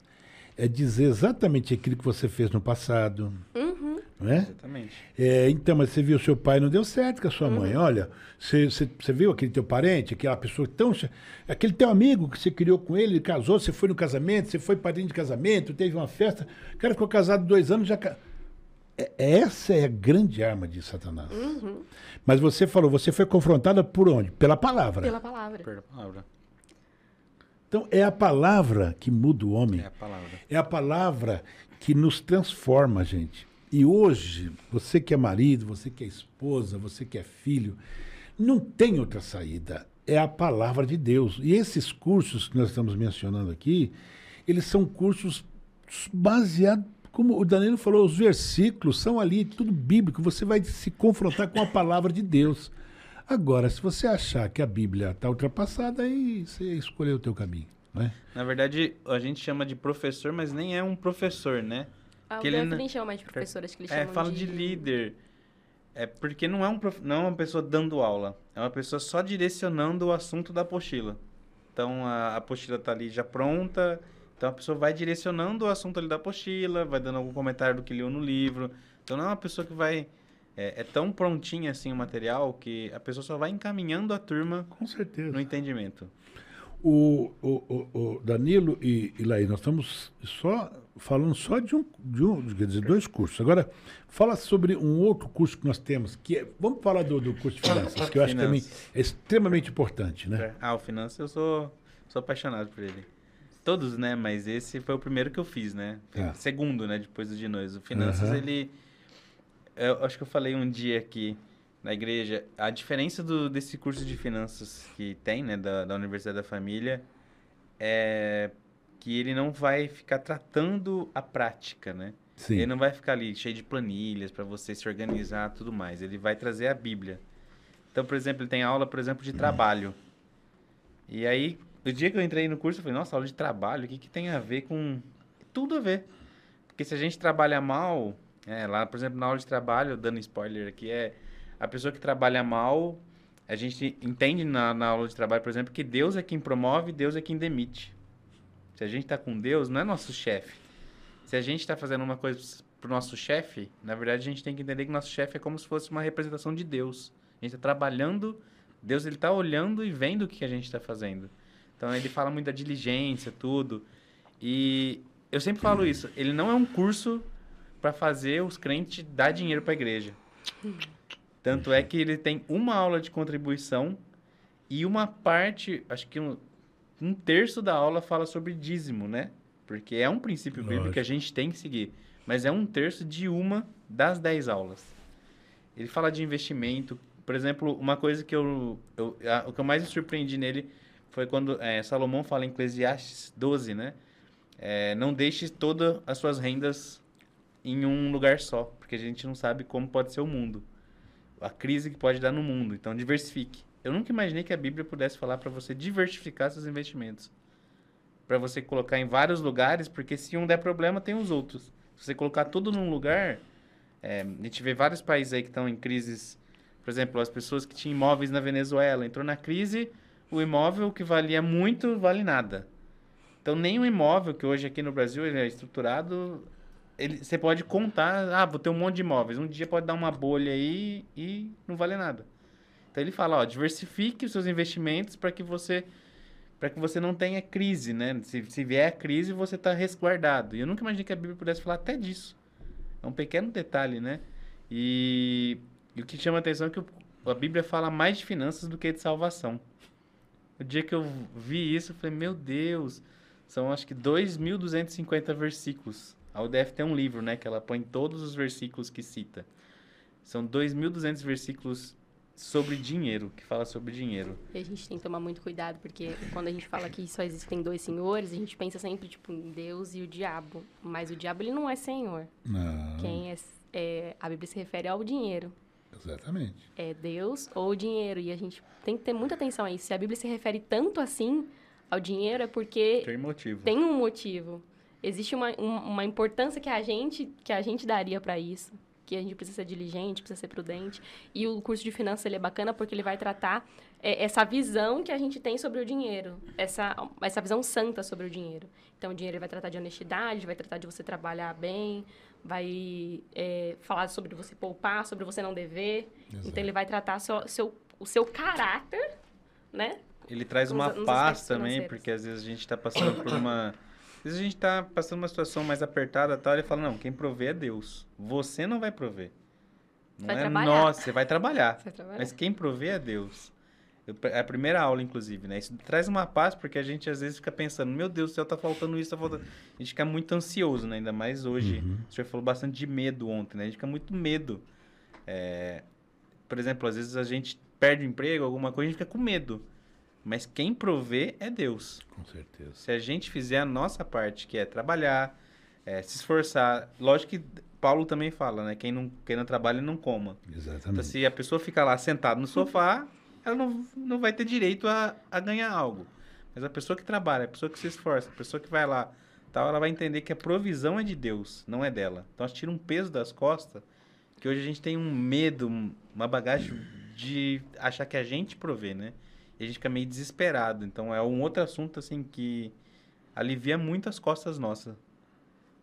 é dizer exatamente aquilo que você fez no passado. Não é? Exatamente. É, então, mas você viu seu pai não deu certo com a sua mãe. Olha, você, você, você viu aquele teu parente, aquela pessoa tão. Aquele teu amigo que você criou com ele, ele casou, você foi no casamento, você foi padrinho de casamento, teve uma festa. O cara ficou casado dois anos já. É- Essa é a grande arma de Satanás. Mas você falou, você foi confrontada por onde? Pela palavra. pela palavra. Perdão a palavra. Então, é a palavra que muda o homem. É a palavra. É a palavra que nos transforma, gente. E hoje, você que é marido, você que é esposa, você que é filho, não tem outra saída. É a palavra de Deus. E esses cursos que nós estamos mencionando aqui, eles são cursos baseados, como o Danilo falou, os versículos são ali, tudo bíblico. Você vai se confrontar com a palavra de Deus. Agora, se você achar que a Bíblia está ultrapassada, aí você escolheu o teu caminho. Né? Na verdade, a gente chama de professor, mas nem é um professor, né? Ah, o Que ele não- nem chama mais de professora, acho que ele É, fala de... líder. É porque não é, um prof... não é uma pessoa dando aula, é uma pessoa só direcionando o assunto da apostila. Então a a apostila tá ali já pronta, então a pessoa vai direcionando o assunto ali da apostila, vai dando algum comentário do que leu no livro. Então não é uma pessoa que vai. É, é tão prontinha assim o material que a pessoa só vai encaminhando a turma Com certeza. no entendimento. O, o, o, o Danilo e, e Laís, nós estamos só falando só de um, de um, quer dizer, dois cursos. Agora, fala sobre um outro curso que nós temos, que é, vamos falar do, do curso de finanças, que eu acho que também é extremamente importante, né? Ah, o Finanças eu sou, sou apaixonado por ele. Todos, né? Mas esse foi o primeiro que eu fiz, né? É. Segundo, né? Depois do de nós. O Finanças, Aham. ele... Eu acho que eu falei um dia aqui na igreja. A diferença do, desse curso de finanças que tem, né? Da, da Universidade da Família, é que ele não vai ficar tratando a prática, né? Sim. Ele não vai ficar ali cheio de planilhas para você se organizar tudo mais. Ele vai trazer a Bíblia. Então, por exemplo, ele tem aula, por exemplo, de trabalho. E aí, o dia que eu entrei no curso, eu falei, nossa, aula de trabalho, o que, que tem a ver com... Tudo a ver. Porque se a gente trabalha mal, é, lá, por exemplo, na aula de trabalho, dando spoiler aqui, é a pessoa que trabalha mal, a gente entende na, na aula de trabalho, por exemplo, que Deus é quem promove, Deus é quem demite. Se a gente está com Deus, não é nosso chefe. Se a gente está fazendo uma coisa pro nosso chefe, na verdade a gente tem que entender que nosso chefe é como se fosse uma representação de Deus. A gente está trabalhando, Deus ele está olhando e vendo o que a gente está fazendo. Então ele fala muito da diligência, tudo. E eu sempre falo isso, ele não é um curso para fazer os crentes dar dinheiro para a igreja. Tanto é que ele tem uma aula de contribuição e uma parte, acho que um, um terço da aula fala sobre dízimo, né? Porque é um princípio bíblico Lógico. que a gente tem que seguir. Mas é um terço de uma das dez aulas. Ele fala de investimento. Por exemplo, uma coisa que eu, eu a- o que eu mais me surpreendi nele foi quando é, Salomão fala em Eclesiastes 12, né? É, não deixe todas as suas rendas em um lugar só, porque a gente não sabe como pode ser o mundo. A crise que pode dar no mundo. Então, diversifique. Eu nunca imaginei que a Bíblia pudesse falar para você diversificar seus investimentos. Para você colocar em vários lugares, porque se um der problema, tem os outros. Se você colocar tudo num lugar, é, a gente vê vários países aí que estão em crises. Por exemplo, as pessoas que tinham imóveis na Venezuela, entrou na crise, o imóvel que valia muito vale nada. Então, o imóvel que hoje aqui no Brasil é estruturado, ele, você pode contar, ah, vou ter um monte de imóveis. Um dia pode dar uma bolha aí e não vale nada. Então ele fala, ó, diversifique os seus investimentos para que você para que você não tenha crise, né? Se, se vier a crise, você está resguardado. E eu nunca imaginei que a Bíblia pudesse falar até disso. É um pequeno detalhe, né? E, e o que chama a atenção é que o, a Bíblia fala mais de finanças do que de salvação. O dia que eu vi isso, eu falei, meu Deus, são acho que 2.250 versículos. A UDF tem um livro, né, que ela põe todos os versículos que cita. São 2.200 versículos sobre dinheiro, que fala sobre dinheiro. E a gente tem que tomar muito cuidado, porque quando a gente fala que só existem dois senhores, a gente pensa sempre, tipo, em Deus e o diabo. Mas o diabo, ele não é senhor. Não. Quem é, é... A Bíblia se refere ao dinheiro. Exatamente. É Deus ou o dinheiro. E a gente tem que ter muita atenção a isso. Se a Bíblia se refere tanto assim ao dinheiro, é porque... Tem motivo. Tem um motivo. Existe uma, uma importância que a gente, que a gente daria para isso que a gente precisa ser diligente, precisa ser prudente. E o curso de finanças ele é bacana porque ele vai tratar é, essa visão que a gente tem sobre o dinheiro, essa, essa visão santa sobre o dinheiro. Então, o dinheiro vai tratar de honestidade, vai tratar de você trabalhar bem, vai é, falar sobre você poupar, sobre você não dever. Exato. Então, ele vai tratar seu, seu, o seu caráter, né? Ele traz uma paz também, porque às vezes a gente está passando por uma às vezes a gente está passando uma situação mais apertada tal, ele fala, não, quem provê é Deus. Você não vai prover. Não vai é trabalhar. nós, você vai trabalhar. Você vai trabalhar. Mas quem provê é Deus. Eu, é a primeira aula, inclusive, né? Isso traz uma paz, porque a gente às vezes fica pensando, meu Deus do céu, tá faltando isso, tá faltando... A gente fica muito ansioso, né? Ainda mais hoje. Uhum. O senhor falou bastante de medo ontem, né? A gente fica muito medo. É... Por exemplo, às vezes a gente perde o emprego, alguma coisa, a gente fica com medo. Mas quem provê é Deus. Com certeza. Se a gente fizer a nossa parte, que é trabalhar, é, se esforçar. Lógico que Paulo também fala, né? Quem não, quem não trabalha, não coma. Exatamente. Então, se a pessoa ficar lá sentada no sofá, ela não, não vai ter direito a, a ganhar algo. Mas a pessoa que trabalha, a pessoa que se esforça, a pessoa que vai lá, tal, ela vai entender que a provisão é de Deus, não é dela. Então, ela tira um peso das costas, que hoje a gente tem um medo, uma bagagem de achar que a gente provê, né? E a gente fica meio desesperado. Então é um outro assunto assim que alivia muito as costas nossas.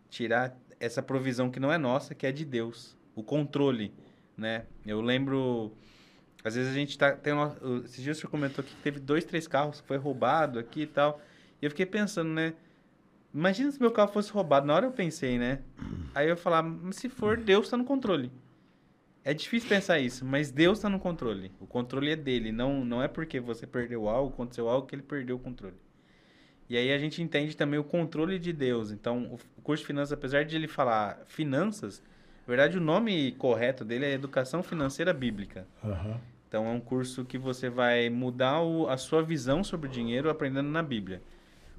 Tirar essa provisão que não é nossa, que é de Deus. O controle, né? Eu lembro... Às vezes a gente tá... Tem uma, esses dias você comentou que teve dois, três carros que foi roubado aqui e tal. E eu fiquei pensando, né? Imagina se meu carro fosse roubado. Na hora eu pensei, né? Aí eu falava, se for, Deus está no controle. É difícil pensar isso, mas Deus está no controle. O controle é dele. Não, não é porque você perdeu algo, aconteceu algo, que ele perdeu o controle. E aí a gente entende também o controle de Deus. Então, o curso de finanças, apesar de ele falar finanças, na verdade o nome correto dele é Educação Financeira Bíblica. Uhum. Então, é um curso que você vai mudar o, a sua visão sobre o dinheiro aprendendo na Bíblia.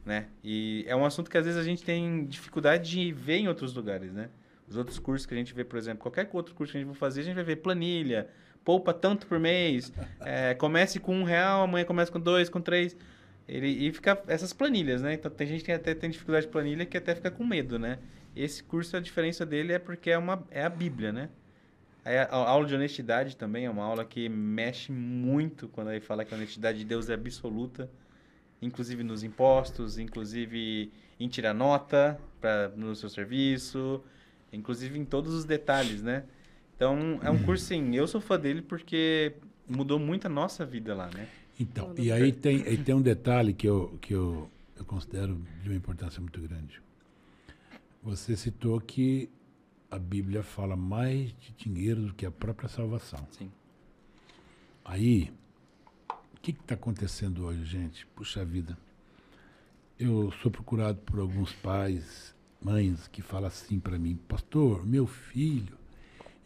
Né? E é um assunto que às vezes a gente tem dificuldade de ver em outros lugares, né? Os outros cursos que a gente vê, por exemplo, qualquer outro curso que a gente for fazer, a gente vai ver planilha, poupa tanto por mês, é, comece com um real, amanhã começa com dois, com três. Ele, e fica essas planilhas, né? Então tem gente que até tem dificuldade de planilha que até fica com medo, né? Esse curso, a diferença dele é porque é, uma, é a Bíblia, né? A, a aula de honestidade também é uma aula que mexe muito quando ele fala que a honestidade de Deus é absoluta, inclusive nos impostos, inclusive em tirar nota pra, no seu serviço, inclusive em todos os detalhes, né? Então, é um curso, sim, eu sou fã dele porque mudou muito a nossa vida lá, né? Então, e aí tem, aí tem um detalhe que, eu, que eu, eu considero de uma importância muito grande. Você citou que a Bíblia fala mais de dinheiro do que a própria salvação. Sim. Aí, o que está acontecendo hoje, gente? Puxa vida. Eu sou procurado por alguns pais mães que falam assim para mim, pastor, meu filho,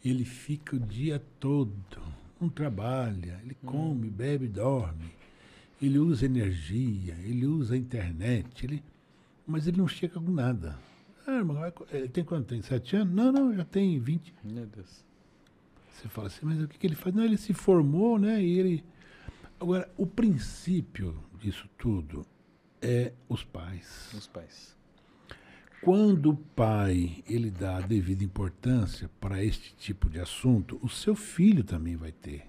ele fica o dia todo, não trabalha, ele hum. come, bebe, dorme, ele usa energia, ele usa a internet, ele, mas ele não chega com nada. Ah, irmão, co- ele tem quanto? Tem sete anos? Não, não, já tem 20. Meu Deus. Você fala assim, mas o que, que ele faz? Não, ele se formou, né? E ele. Agora, o princípio disso tudo é os pais. Os pais. Quando o pai ele dá a devida importância para este tipo de assunto, o seu filho também vai ter.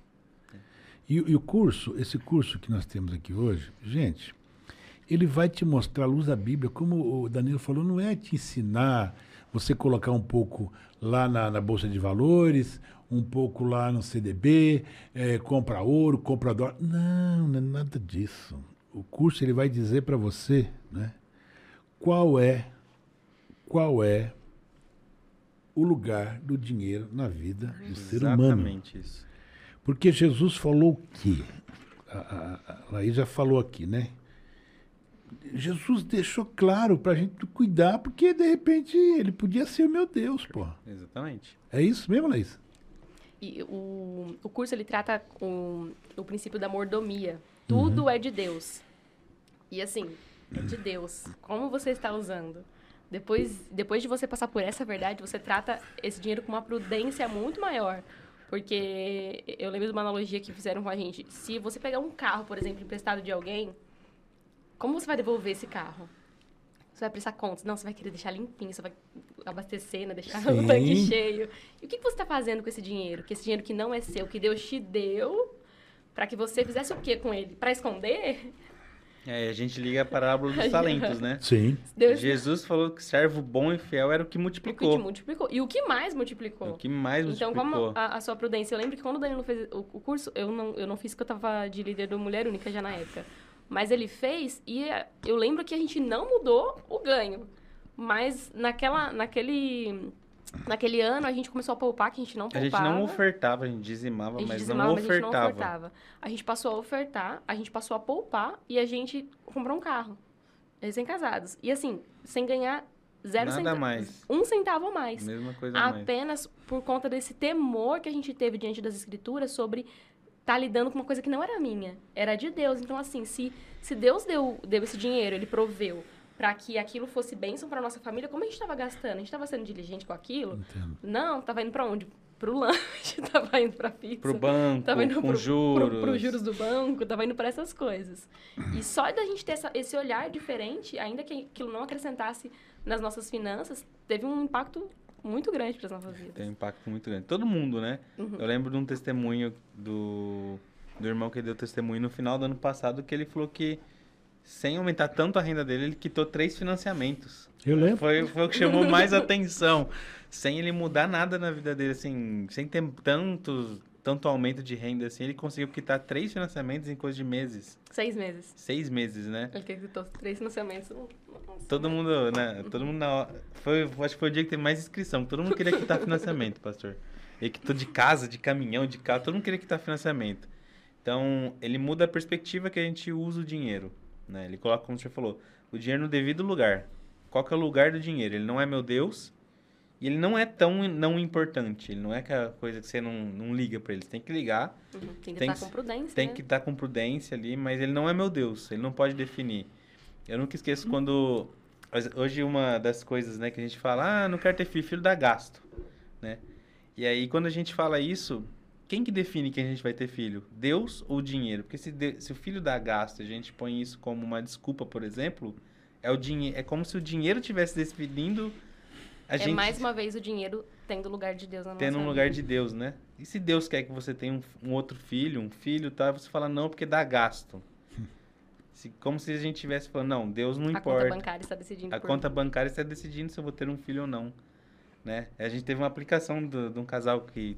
E, o- e o curso, esse curso que nós temos aqui hoje, gente, ele vai te mostrar a luz da Bíblia, como o Danilo falou, não é te ensinar você colocar um pouco lá na, na Bolsa de Valores, um pouco lá no CDB, eh, compra ouro, compra dólar. Não, não é nada disso. O curso ele vai dizer para você, né, qual é qual é o lugar do dinheiro na vida do ser humano. Exatamente isso. Porque Jesus falou o quê? A, a, a Laís já falou aqui, né? Jesus deixou claro para a gente cuidar, porque de repente ele podia ser o meu Deus, pô. Exatamente. É isso mesmo, Laís? E o, o curso ele trata com o princípio da mordomia. Tudo é de Deus. E assim, é de Deus. Como você está usando? Depois, depois de você passar por essa verdade, você trata esse dinheiro com uma prudência muito maior. Porque eu lembro de uma analogia que fizeram com a gente. Se você pegar um carro, por exemplo, emprestado de alguém, como você vai devolver esse carro? Você vai prestar contas? Não, você vai querer deixar limpinho, você vai abastecer, né? deixar Sim. o tanque cheio. E o que que você está fazendo com esse dinheiro? Que esse dinheiro que não é seu, que Deus te deu, para que você fizesse o quê com ele? Para esconder? É, a gente liga a parábola dos talentos, né? Sim. Deus Jesus falou que servo bom e fiel era o que o que multiplicou. te multiplicou. E o que mais multiplicou? O que mais Então, multiplicou. como a, a sua prudência... Eu lembro que quando o Danilo fez o, o curso, eu não, eu não fiz porque eu tava de líder do Mulher Única já na época. Mas ele fez e eh, eu lembro que a gente não mudou o ganho. Mas naquela, naquele, naquele ano a gente começou a poupar, que a gente não A poupava. gente não ofertava, a gente dizimava, A gente mas dizimava, não mas a gente não ofertava. ofertava. A gente passou a ofertar, a gente passou a poupar e a gente comprou um carro. Recém-casados. E assim, sem ganhar zero Nada centavos. mais. Um centavo a mais. Mesma coisa a mais. Apenas por conta desse temor que a gente teve diante das escrituras sobre estar lidando com uma coisa que não era minha, era de Deus. Então, assim, se, se Deus deu, deu esse dinheiro, ele proveu para que aquilo fosse bênção para nossa família, como a gente estava gastando? A gente estava sendo diligente com aquilo? Entendo. Não, tava indo para onde? Pro lanche, tava indo pra pizza. Pro banco, Tava indo com pro, juros. Pro, pro juros do banco, tava indo para essas coisas. E só da gente ter essa- esse olhar diferente, ainda que aquilo não acrescentasse nas nossas finanças, teve um impacto muito grande para as nossas vidas. Tem um impacto muito grande. Todo mundo, né? Uhum. Eu lembro de um testemunho do, do irmão que deu testemunho no final do ano passado, que ele falou que, sem aumentar tanto a renda dele, ele quitou três financiamentos. Eu lembro. Foi, foi o que chamou mais atenção. Sem ele mudar nada na vida dele, assim, sem ter tanto, tanto aumento de renda, assim, ele conseguiu quitar três financiamentos em coisa de meses. Seis meses. Seis meses, né? Ele quitou três financiamentos. Nossa. Todo mundo, né? Todo mundo na hora. Foi, acho que foi o dia que teve mais inscrição. Todo mundo queria quitar financiamento, pastor. Ele quitou de casa, de caminhão, de carro, todo mundo queria quitar financiamento. Então, ele muda a perspectiva que a gente usa o dinheiro. Né? Ele coloca, como você falou, o dinheiro no devido lugar. Qual que é o lugar do dinheiro? Ele não é meu Deus e ele não é tão não importante. Ele não é aquela coisa que você não, não liga para ele. Você tem que ligar, Uhum. Tem que Tem estar que- com prudência, tem né? que estar com prudência ali, mas ele não é meu Deus, ele não pode definir. Eu nunca esqueço quando as- hoje uma das coisas, né, que a gente fala, ah, não quero ter filho, filho dá gasto, né? E aí quando a gente fala isso, quem que define que a gente vai ter filho? Deus ou dinheiro? Porque se, de- se o filho dá gasto, a gente põe isso como uma desculpa, por exemplo, é o dinheiro, é como se o dinheiro tivesse definindo a É gente mais uma vez o dinheiro tendo lugar de Deus na tendo nossa um vida. lugar de Deus, né? E se Deus quer que você tenha um, um outro filho, um filho, tá? Você fala não porque dá gasto. Se, como se a gente tivesse falando, não, Deus não A conta importa. bancária está decidindo A conta mim. bancária está decidindo se eu vou ter um filho ou não, né? A gente teve uma aplicação de um casal que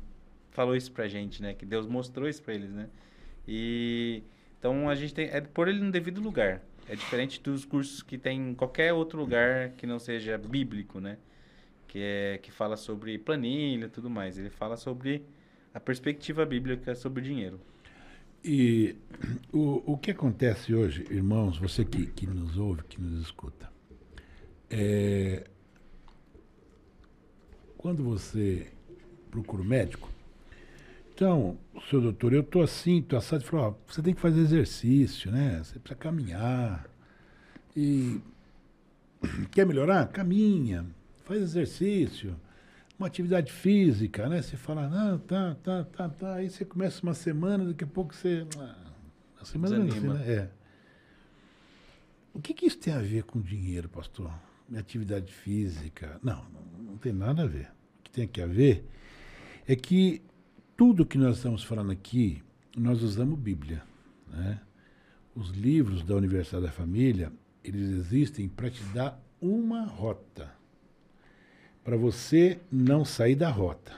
falou isso pra gente, né? Que Deus mostrou isso pra eles, né? E então a gente tem é pôr ele no devido lugar. É diferente dos cursos que tem em qualquer outro lugar que não seja bíblico, né? Que é que fala sobre planilha, tudo mais. Ele fala sobre a perspectiva bíblica sobre dinheiro. E o, o que acontece hoje, irmãos, você que, que nos ouve, que nos escuta, é, quando você procura o médico, então, seu doutor, eu tô assim, tô assado, ele falou, ó, você tem que fazer exercício, né? Você precisa caminhar. E quer melhorar? Caminha. faz exercício, uma atividade física, né? Você fala, não, tá, tá, tá, tá. Aí você começa uma semana, daqui a pouco você. Ah, a semana é assim, Desanima. né? É. O que, que isso tem a ver com dinheiro, pastor? Atividade física? Não, não, tem nada a ver. O que tem a ver é que tudo que nós estamos falando aqui, nós usamos Bíblia. Né? Os livros da Universidade da Família, eles existem para te dar uma rota. Para você não sair da rota.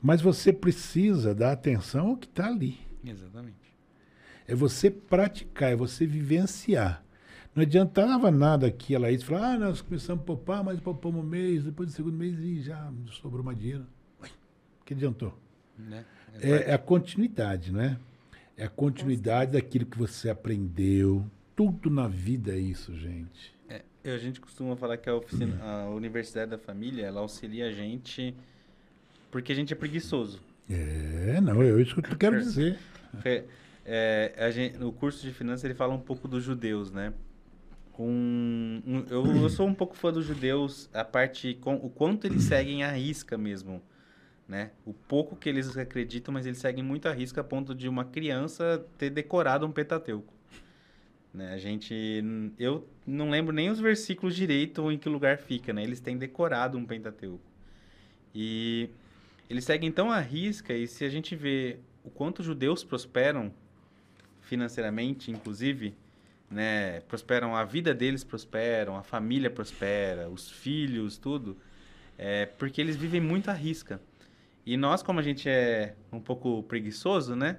Mas você precisa dar atenção ao que está ali. Exatamente. É você praticar, é você vivenciar. Não adiantava nada aqui ela ir falar, ah, nós começamos a poupar, mas poupamos um mês, depois do segundo mês e já sobrou uma dinheiro. Ué, que adiantou? Né? É, é a continuidade, né? É a continuidade daquilo que você aprendeu. Tudo na vida é isso, gente. É, a gente costuma falar que a, oficina, a Universidade da Família, ela auxilia a gente porque a gente é preguiçoso. É, não, é isso que eu quero dizer. É, é, a gente, no curso de finanças ele fala um pouco dos judeus, né? Um, um- eu, eu sou um pouco fã dos judeus, a parte com o quanto eles seguem a risca mesmo, né? O pouco que eles acreditam, mas eles seguem muito a risca a ponto de uma criança ter decorado um Pentateuco. Né? A gente, eu não lembro nem os versículos direito ou em que lugar fica, né? Eles têm decorado um Pentateuco. E eles seguem tão a risca e se a gente vê o quanto os judeus prosperam financeiramente, inclusive, né, prosperam, a vida deles prosperam, a família prospera, os filhos, tudo, é porque eles vivem muito à risca. E nós, como a gente é um pouco preguiçoso, né,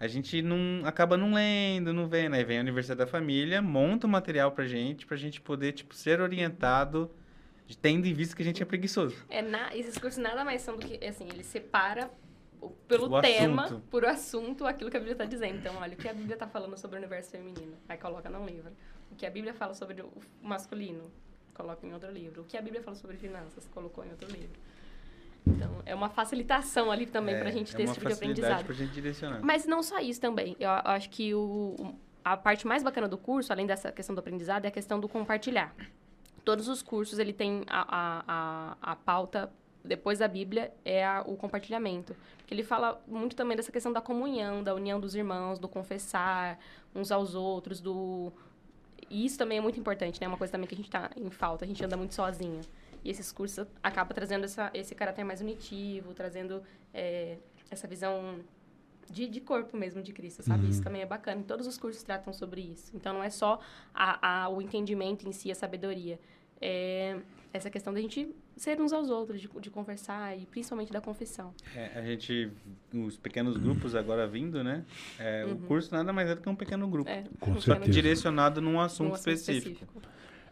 a gente não acaba não lendo, não vendo. Aí vem a Universidade da Família, monta o material pra gente, pra gente poder, tipo, ser orientado, tendo em vista que a gente é preguiçoso. É na, esses cursos nada mais são do que, assim, ele separa pelo O tema, assunto. por assunto, aquilo que a Bíblia está dizendo. Então, olha, o que a Bíblia está falando sobre o universo feminino, aí coloca num livro. O que a Bíblia fala sobre o masculino, coloca em outro livro. O que a Bíblia fala sobre finanças, colocou em outro livro. Então, é uma facilitação ali também para a gente ter é esse tipo de aprendizado. pra gente direcionar. Mas não só isso também. Eu a- acho que o, o- a parte mais bacana do curso, além dessa questão do aprendizado, é a questão do compartilhar. Todos os cursos, ele tem a, a, a, a pauta, depois da Bíblia, é a- o compartilhamento. Porque ele fala muito também dessa questão da comunhão, da união dos irmãos, do confessar uns aos outros, do... E isso também é muito importante, né? É uma coisa também que a gente está em falta, a gente anda muito sozinho. E esses cursos acabam trazendo essa, esse caráter mais unitivo, trazendo é, essa visão de, de corpo mesmo de Cristo, sabe? Isso também é bacana. E todos os cursos tratam sobre isso. Então, não é só a, a- o entendimento em si, a sabedoria. É essa questão da gente ser uns aos outros, de, de conversar e principalmente da confissão. É, a gente, os pequenos grupos agora vindo, né? É, O curso nada mais é do que um pequeno grupo. É, Com um certeza. Direcionado num num assunto, específico.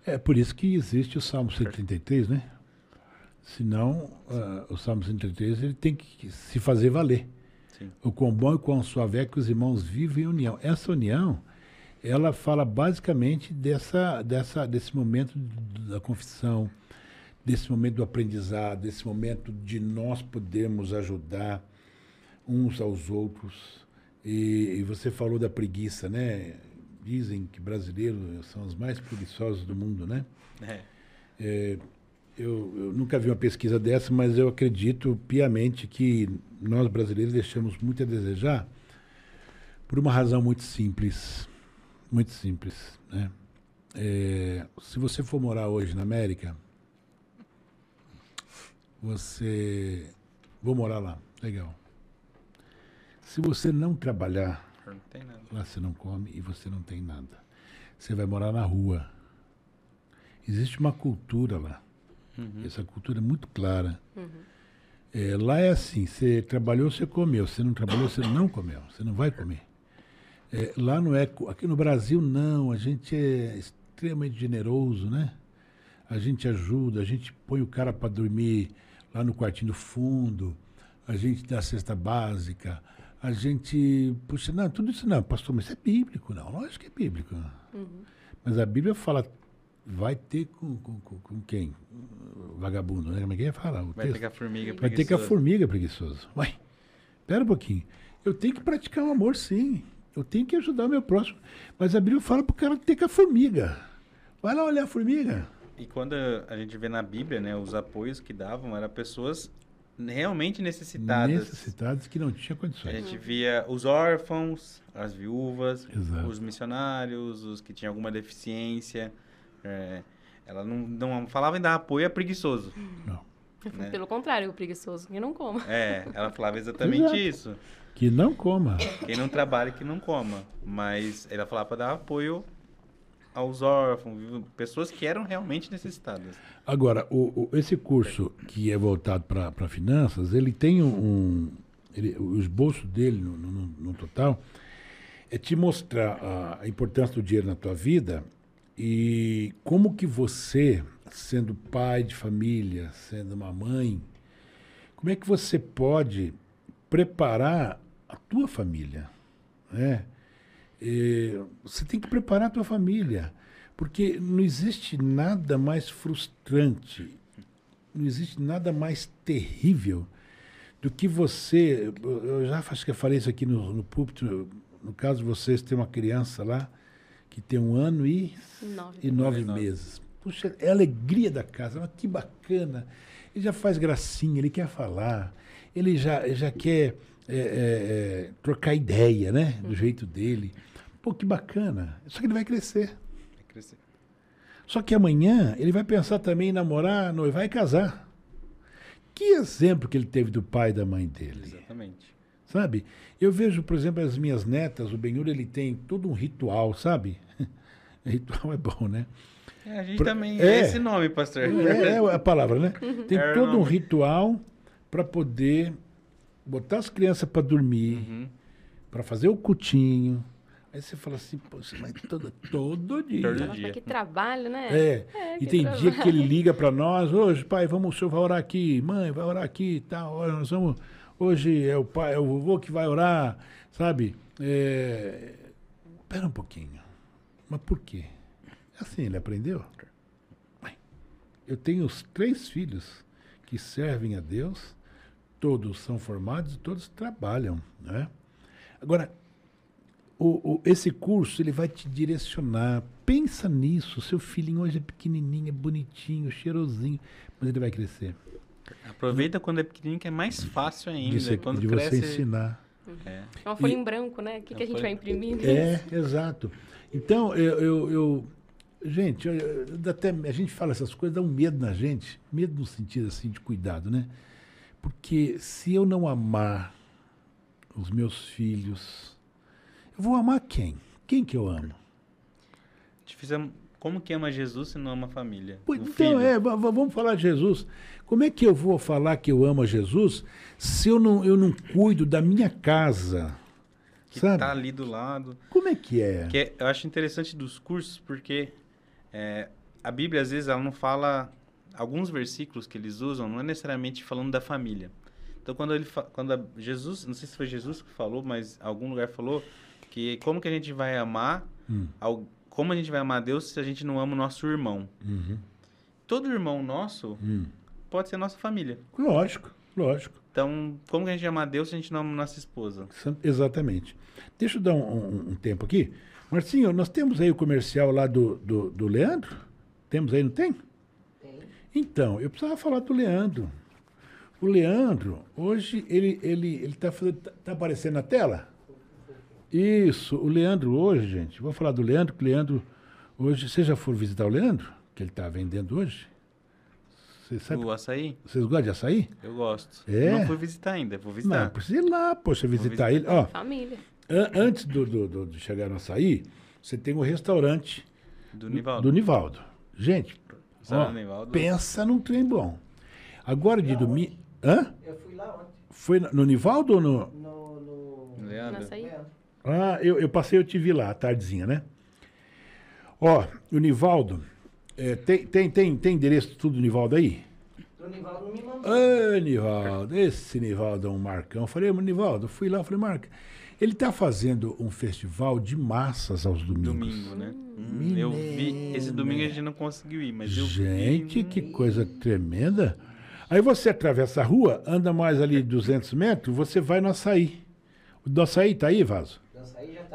É por isso que existe o Salmo 133, né? Senão, ah, o Salmo 133 ele tem que se fazer valer. Sim. O quão bom e quão suave é que os irmãos vivem em união. Essa união, ela fala basicamente dessa, dessa, desse momento da confissão, desse momento do aprendizado, desse momento de nós podermos ajudar uns aos outros. E, e você falou da preguiça, né? Dizem que brasileiros são os mais preguiçosos do mundo, né? É. É, eu, eu nunca vi uma pesquisa dessa, mas eu acredito piamente que nós brasileiros deixamos muito a desejar por uma razão muito simples. Muito simples. Né? É, se você for morar hoje na América, você. Vou morar lá, legal. Se você não trabalhar, Não tem nada. Lá você não come e você não tem nada. Você vai morar na rua. Existe uma cultura lá. Essa cultura é muito clara. É, lá é assim: você trabalhou, você comeu. Você não trabalhou, você não comeu. Você não vai comer. É, lá não é. Aqui no Brasil, não. A gente é extremamente generoso, né? A gente ajuda, a gente põe o cara para dormir lá no quartinho do fundo, a gente dá cesta básica, a gente. Puxa, não, tudo isso não, pastor, mas isso é bíblico, não. Lógico que é bíblico. Mas a Bíblia fala, vai ter com, com, com, com quem? Vagabundo, né? Como é que é? Fala, o Vai texto. ter que a formiga Vai ter que a preguiçosa. formiga preguiçoso. Uai, pera um pouquinho. Eu tenho que praticar o amor, sim. Eu tenho que ajudar o meu próximo. Mas a Bíblia fala pro cara ter com a formiga. Vai lá olhar a formiga. E quando a gente vê na Bíblia, né, os apoios que davam eram pessoas realmente necessitadas. Necessitadas que não tinham A condições. gente via os órfãos, as viúvas, Exato. os missionários, os que tinham alguma deficiência. É, ela não, não falava em dar apoio a preguiçoso. Não. né? Pelo contrário, o preguiçoso que não coma. É, ela falava exatamente Exato. isso. Que não coma. Quem não trabalha, que não coma. Mas ela falava para dar apoio aos órfãos, pessoas que eram realmente necessitadas. Agora, o, o- esse curso que é voltado para finanças, ele tem um. um- ele- o esboço dele, no, no- no total, é te mostrar a importância do dinheiro na tua vida e como que você, sendo pai de família, sendo uma mãe, como é que você pode preparar a tua família, né? Eh, você tem que preparar a tua família, porque não existe nada mais frustrante, não existe nada mais terrível do que você. Eu já acho que eu falei isso aqui no, no púlpito. No caso, vocês têm uma criança lá que tem um ano e, Nove. e nove Nove. meses. Puxa, é a alegria da casa, mas que bacana. Ele já faz gracinha, ele quer falar, ele já, já quer é, é, é, trocar ideia, né? Do jeito dele. Pô, que bacana. Só que ele vai crescer. Vai crescer. Só que amanhã ele vai pensar também em namorar, noivar e casar. Que exemplo que ele teve do pai e da mãe dele, Exatamente. sabe? Eu vejo, por exemplo, as minhas netas, o Benhur, ele tem todo um ritual, sabe? ritual é bom, né? É, a gente Pra- também. é. É esse nome, pastor. É, é a palavra, né? Tem É o todo um ritual para poder botar as crianças para dormir, Uhum. para fazer o cutinho. Aí você fala assim, poxa, mas todo, todo dia. Todo Nossa, dia. que trabalho, né? É, É, e tem trabalho. dia que ele liga para nós, hoje, pai, vamos, o senhor vai orar aqui, mãe, vai orar aqui e tal, olha, nós vamos, hoje é o pai, é o vovô que vai orar, sabe? É, Espera um pouquinho, mas por quê? É Assim, ele aprendeu? Eu tenho os três filhos que servem a Deus, todos são formados e todos trabalham, né? Agora, o, o- esse curso ele vai te direcionar. Pensa nisso. Seu filhinho hoje é pequenininho, é bonitinho, cheirosinho, mas ele vai crescer. Aproveita quando é pequenininho, que é mais fácil ainda. de, você- quando de cresce. você ensinar. É. É uma folha E- em branco, né? O que, que a gente folha- vai imprimir? É, exato. Então, eu, eu, eu- gente, eu- eu- até a gente fala essas coisas, dá um medo na gente, medo no sentido assim de cuidado, né? Porque se eu não amar os meus filhos, vou amar quem? Quem que eu amo? Difícil é- Como que ama Jesus se não ama a família? Pois, então, filho. é, va- va- vamos falar de Jesus. Como é que eu vou falar que eu amo a Jesus se eu não, eu não cuido da minha casa? Que sabe? tá ali do lado. Como é que é? Que é- eu acho interessante dos cursos porque é, a Bíblia, às vezes, ela não fala. Alguns versículos que eles usam não é necessariamente falando da família. Então, quando ele quando Jesus, não sei se foi Jesus que falou, mas algum lugar falou que como que a gente vai amar, Hum. ao- como a gente vai amar Deus se a gente não ama o nosso irmão? Uhum. Todo irmão nosso Hum. pode ser nossa família. Lógico, lógico. Então, como que a gente ama a Deus se a gente não ama nossa esposa? Exatamente. Deixa eu dar um, um- um tempo aqui. Marcinho, nós temos aí o comercial lá do, do, do Leandro? Temos aí, não tem? Tem. Então, eu precisava falar do Leandro. O Leandro, hoje, ele ele ele está tá, tá aparecendo na tela? Isso, o Leandro hoje, gente, vou falar do Leandro, que o Leandro, hoje, vocês já foram visitar o Leandro? Que ele está vendendo hoje? Você sabe, O açaí? vocês gostam de açaí? Eu gosto. É? Não fui visitar ainda, vou visitar. Não, precisa ir lá, poxa, visitar visitar. ele. Ó, Família. An- antes do, do- do- de chegar no açaí, você tem o restaurante Do Nivaldo. do Nivaldo. Gente, ó, do Nivaldo? pensa num trem bom. Agora de domingo. Hã? Eu fui lá ontem, Foi no no Nivaldo ou no. no... no... Leandro? Nossa, aí. Leandro. Ah, eu, eu passei, eu te vi lá, à tardezinha, né? Ó, o Nivaldo. é, tem, tem, tem, tem endereço tudo do Nivaldo aí? O Nivaldo não me mandou. Ô, Nivaldo, esse Nivaldo é um Marcão. Eu falei, "Mas, Nivaldo, eu fui lá, eu falei, Marca, ele está fazendo um festival de massas aos domingos. Domingo, né? Hum, eu vi. Esse domingo a gente não conseguiu ir, mas eu Gente, vi. que coisa tremenda. Aí você atravessa a rua, anda mais ali 200 metros, você vai no açaí. O do açaí tá aí, Vaso?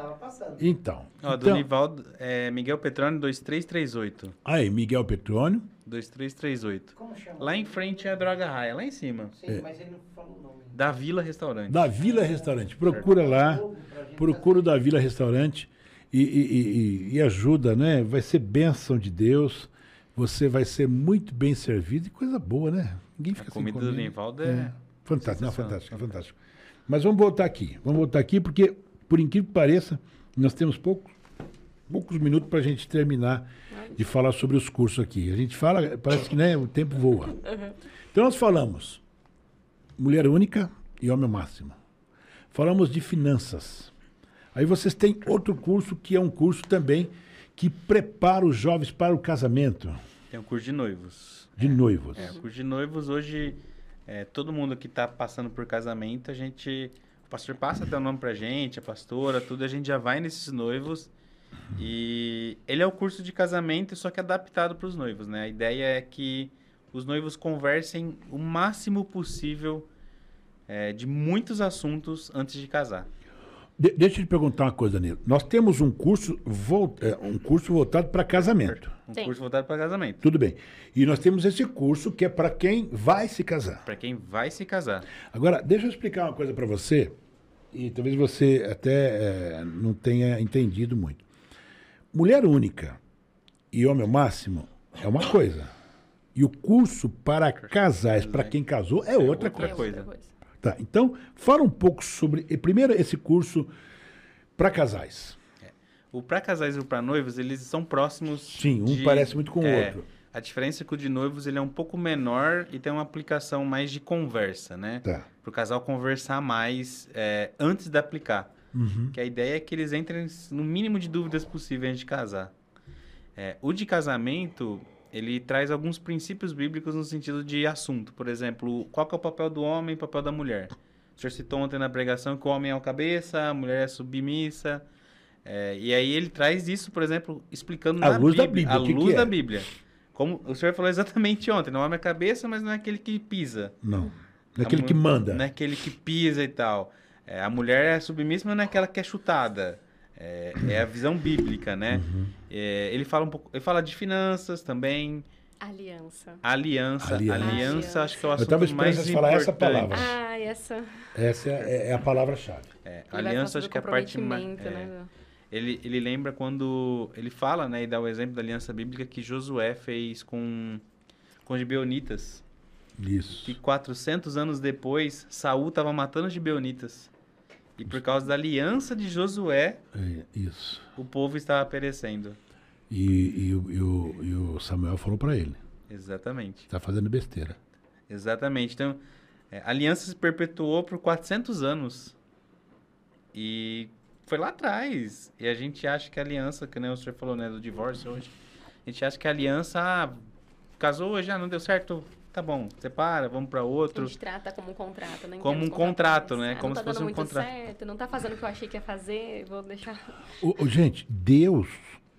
Tava passando. Então. Ó, do então Nivaldo, é Miguel Petrone 2338. aí, Miguel Petrônio, 2338. Como chama? Lá em frente é a Droga Raia, lá em cima. Sim, mas ele não falou o nome. Da Vila Restaurante. Da Vila Restaurante. Procura lá, procura o da Vila Restaurante e, e- e- e ajuda, né? Vai ser bênção de Deus. Você vai ser muito bem servido e coisa boa, né? Ninguém A fica sem comida do. Nivaldo é... É. Fantástico, não, fantástico, fantástico. Mas vamos voltar aqui. Vamos voltar aqui porque, por incrível que pareça, nós temos poucos, poucos minutos para a gente terminar de falar sobre os cursos aqui. A gente fala, parece que né, o tempo voa. Então nós falamos mulher única e homem máximo. Falamos de finanças. Aí vocês têm outro curso que é um curso também que prepara os jovens para o casamento Tem um curso de noivos. de noivos. É, o curso de noivos hoje, é, todo mundo que está passando por casamento, a gente. O pastor passa até o nome pra gente, a pastora, tudo, a gente já vai nesses noivos. E ele é o curso de casamento, só que adaptado para os noivos, né? A ideia é que os noivos conversem o máximo possível é, de muitos assuntos antes de casar. De- deixa eu te perguntar uma coisa, Danilo. Nós temos um curso, vol- é, um curso voltado para casamento. Um Sim. curso voltado para casamento. Tudo bem. E nós temos esse curso que é para quem vai se casar. Para quem vai se casar. Agora, deixa eu explicar uma coisa para você, e talvez você até é, não tenha entendido muito. Mulher única e homem ao máximo é uma coisa. E o curso para casais, para quem casou, é outra outra coisa. É coisa. outra coisa. Tá, então, fala um pouco sobre. Primeiro, esse curso para casais. O para casais e o para noivos, eles são próximos. Sim, um parece muito com o é, outro. A diferença é que o de noivos ele é um pouco menor e tem uma aplicação mais de conversa, né? Tá. Para o casal conversar mais é, antes de aplicar. Uhum. Que a ideia é que eles entrem no mínimo de dúvidas possível antes de casar. É, o de casamento, ele traz alguns princípios bíblicos no sentido de assunto. Por exemplo, qual é o papel do homem e o papel da mulher? O senhor citou ontem na pregação que o homem é o cabeça, a mulher é submissa. É, e aí ele traz isso, por exemplo, explicando À na luz da Bíblia. Bíblia, À o que luz que da é? Bíblia. Como o senhor falou exatamente ontem, não é o homem é a cabeça, mas não é aquele que pisa. Não. Não é aquele que manda. Não é aquele que pisa e tal. É, a mulher é submissa, mas não é aquela que é chutada. É, é a visão bíblica, né? Uhum. É, ele fala um pouco, ele fala de finanças também, Aliança. aliança, Aliança. aliança, acho que é o Eu assunto esperando mais importante. falar essa palavra. Ah, essa. Essa é, é a palavra-chave. É, aliança acho que é a parte mais é, né? Ele, ele lembra quando ele fala, né, e dá o exemplo da aliança bíblica que Josué fez com com os gibeonitas, Isso. que 400 anos depois Saul estava matando os gibeonitas. E por causa da aliança de Josué, É, isso. o povo estava perecendo. E, e o- e o, e o Samuel falou para ele: Exatamente. tá fazendo besteira. Exatamente. Então, é, a aliança se perpetuou por 400 anos. E foi lá atrás. E a gente acha que a aliança, que nem o senhor falou, né, do divórcio hoje, a gente acha que a aliança ah, casou hoje, ah, não deu certo, tá bom, separa, vamos para A outro. gente trata como um contrato, né? Como um contrato, né? Ah, Como não se tá fosse dando um muito contrato. certo, não tá fazendo o que eu achei que ia fazer, vou deixar... Ô, ô, gente, Deus,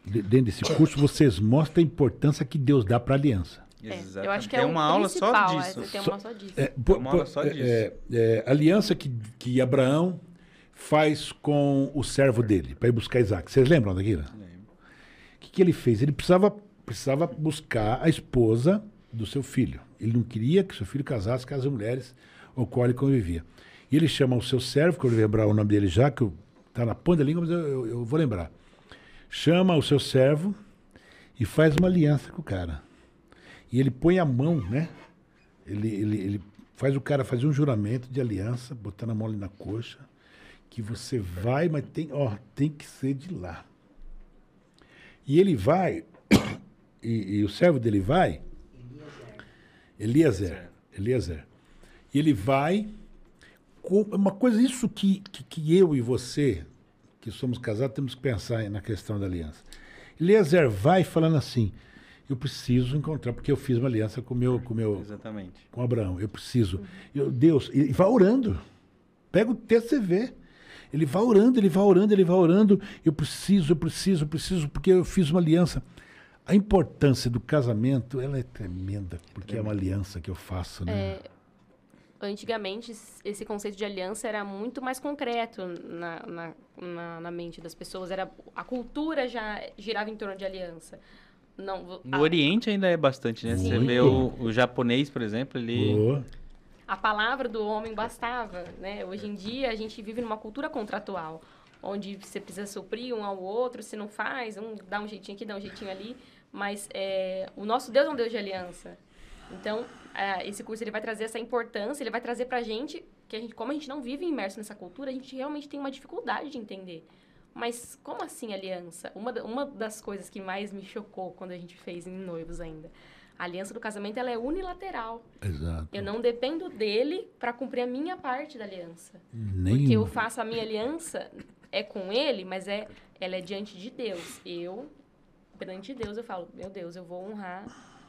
de- dentro desse curso, vocês mostram a importância que Deus dá para aliança. É, eu Exatamente. acho que é Tem o uma aula só principal, disso. é, tem uma só disso. É, po- uma aula só é, disso. é, é, aliança que, que Abraão faz com o servo dele para ir buscar Isaac. Vocês lembram daquilo? Lembro. O que, que ele fez? Ele precisava, precisava buscar a esposa do seu filho. Ele não queria que seu filho casasse com as mulheres com qual ele convivia. E ele chama o seu servo, que eu vou lembrar o nome dele já, que está na ponta da língua, mas eu, eu- eu vou lembrar. Chama o seu servo e faz uma aliança com o cara. E ele põe a mão, né? Ele, ele, ele faz o cara fazer um juramento de aliança, botando a mão ali na coxa, que você vai, mas tem, ó, tem que ser de lá. E ele vai, e, e o servo dele vai, Eliezer, Eliezer. E ele vai, com uma coisa, isso que, que, que eu e você, que somos casados, temos que pensar na questão da aliança. Eliezer vai falando assim, eu preciso encontrar, porque eu fiz uma aliança com meu, com meu, Exatamente. com Abraão, eu preciso. Eu, Deus, e vai orando. Pega o texto e vê. Ele vai orando, ele vai orando, ele vai orando. Eu preciso, eu preciso, eu preciso, porque eu fiz uma aliança. A importância do casamento, ela é tremenda, porque é uma aliança que eu faço, né? Antigamente, esse conceito de aliança era muito mais concreto na, na, na, na mente das pessoas. Era, a cultura já girava em torno de aliança. Não, No a, Oriente ainda é bastante, né? Você vê o, o japonês, por exemplo, ele... Boa. A palavra do homem bastava, né? Hoje em dia a gente vive numa cultura contratual, onde você precisa suprir um ao outro, se não faz, um dá um jeitinho aqui, dá um jeitinho ali, mas é, o nosso Deus é um Deus de aliança. Então, é, esse curso ele vai trazer essa importância, ele vai trazer pra gente que a gente, como a gente não vive imerso nessa cultura, a gente realmente tem uma dificuldade de entender. Mas como assim aliança? Uma, uma das coisas que mais me chocou quando a gente fez em noivos ainda. A aliança do casamento ela é unilateral. Exato. Eu não dependo dele para cumprir a minha parte da aliança. Nem Porque eu faço a minha aliança é com ele, mas é ela é diante de Deus. Eu perante Deus eu falo, meu Deus, eu vou honrar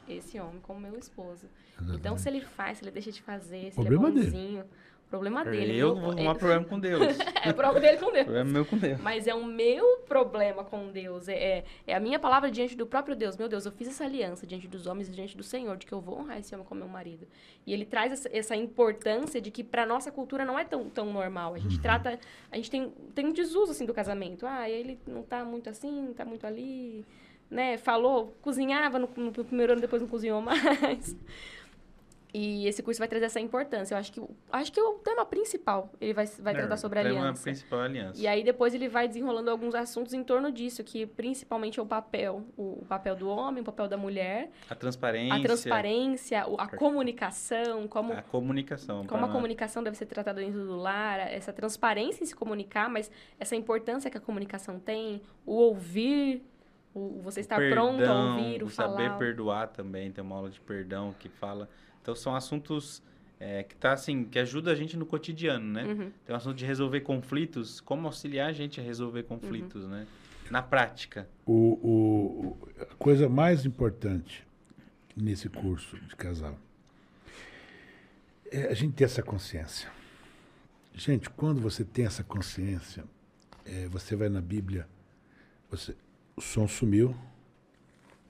esse homem como meu esposo. Então se ele faz, se ele deixa de fazer, se Problema ele é dele. Problema dele. Eu meu- vou é, arrumar problema com Deus. é problema dele com Deus. problema meu com Deus. Mas é o meu problema com Deus. É, é, é a minha palavra diante do próprio Deus. Meu Deus, eu fiz essa aliança diante dos homens e diante do Senhor, de que eu vou honrar esse homem como meu marido. E ele traz essa, essa importância de que para nossa cultura não é tão, tão normal. A gente trata. A gente tem, tem um desuso assim do casamento. Ah, ele não tá muito assim, tá muito ali. Né? Falou, cozinhava no, no primeiro ano, depois não cozinhou mais. E esse curso vai trazer essa importância. Eu acho que, acho que o tema principal ele vai, vai tratar sobre a É, o tema aliança. principal é a aliança. E aí depois ele vai desenrolando alguns assuntos em torno disso, que principalmente é o papel, o, papel do homem, o papel da mulher, A transparência. a transparência, a comunicação, como, A comunicação. como a comunicação deve ser tratada dentro do lar, essa transparência em se comunicar, mas essa importância que a comunicação tem, o ouvir, o, você estar pronto a perdão, ouvir, o, o saber falar. perdoar também, tem uma aula de perdão que fala. Então são assuntos é, que tá assim, que ajuda a gente no cotidiano, né? Uhum. Tem um assunto de resolver conflitos, como auxiliar a gente a resolver conflitos, Uhum. né? Na prática. O, o- o- a coisa mais importante nesse curso de casal é a gente ter essa consciência. Gente, quando você tem essa consciência, é, você vai na Bíblia, você, o som sumiu.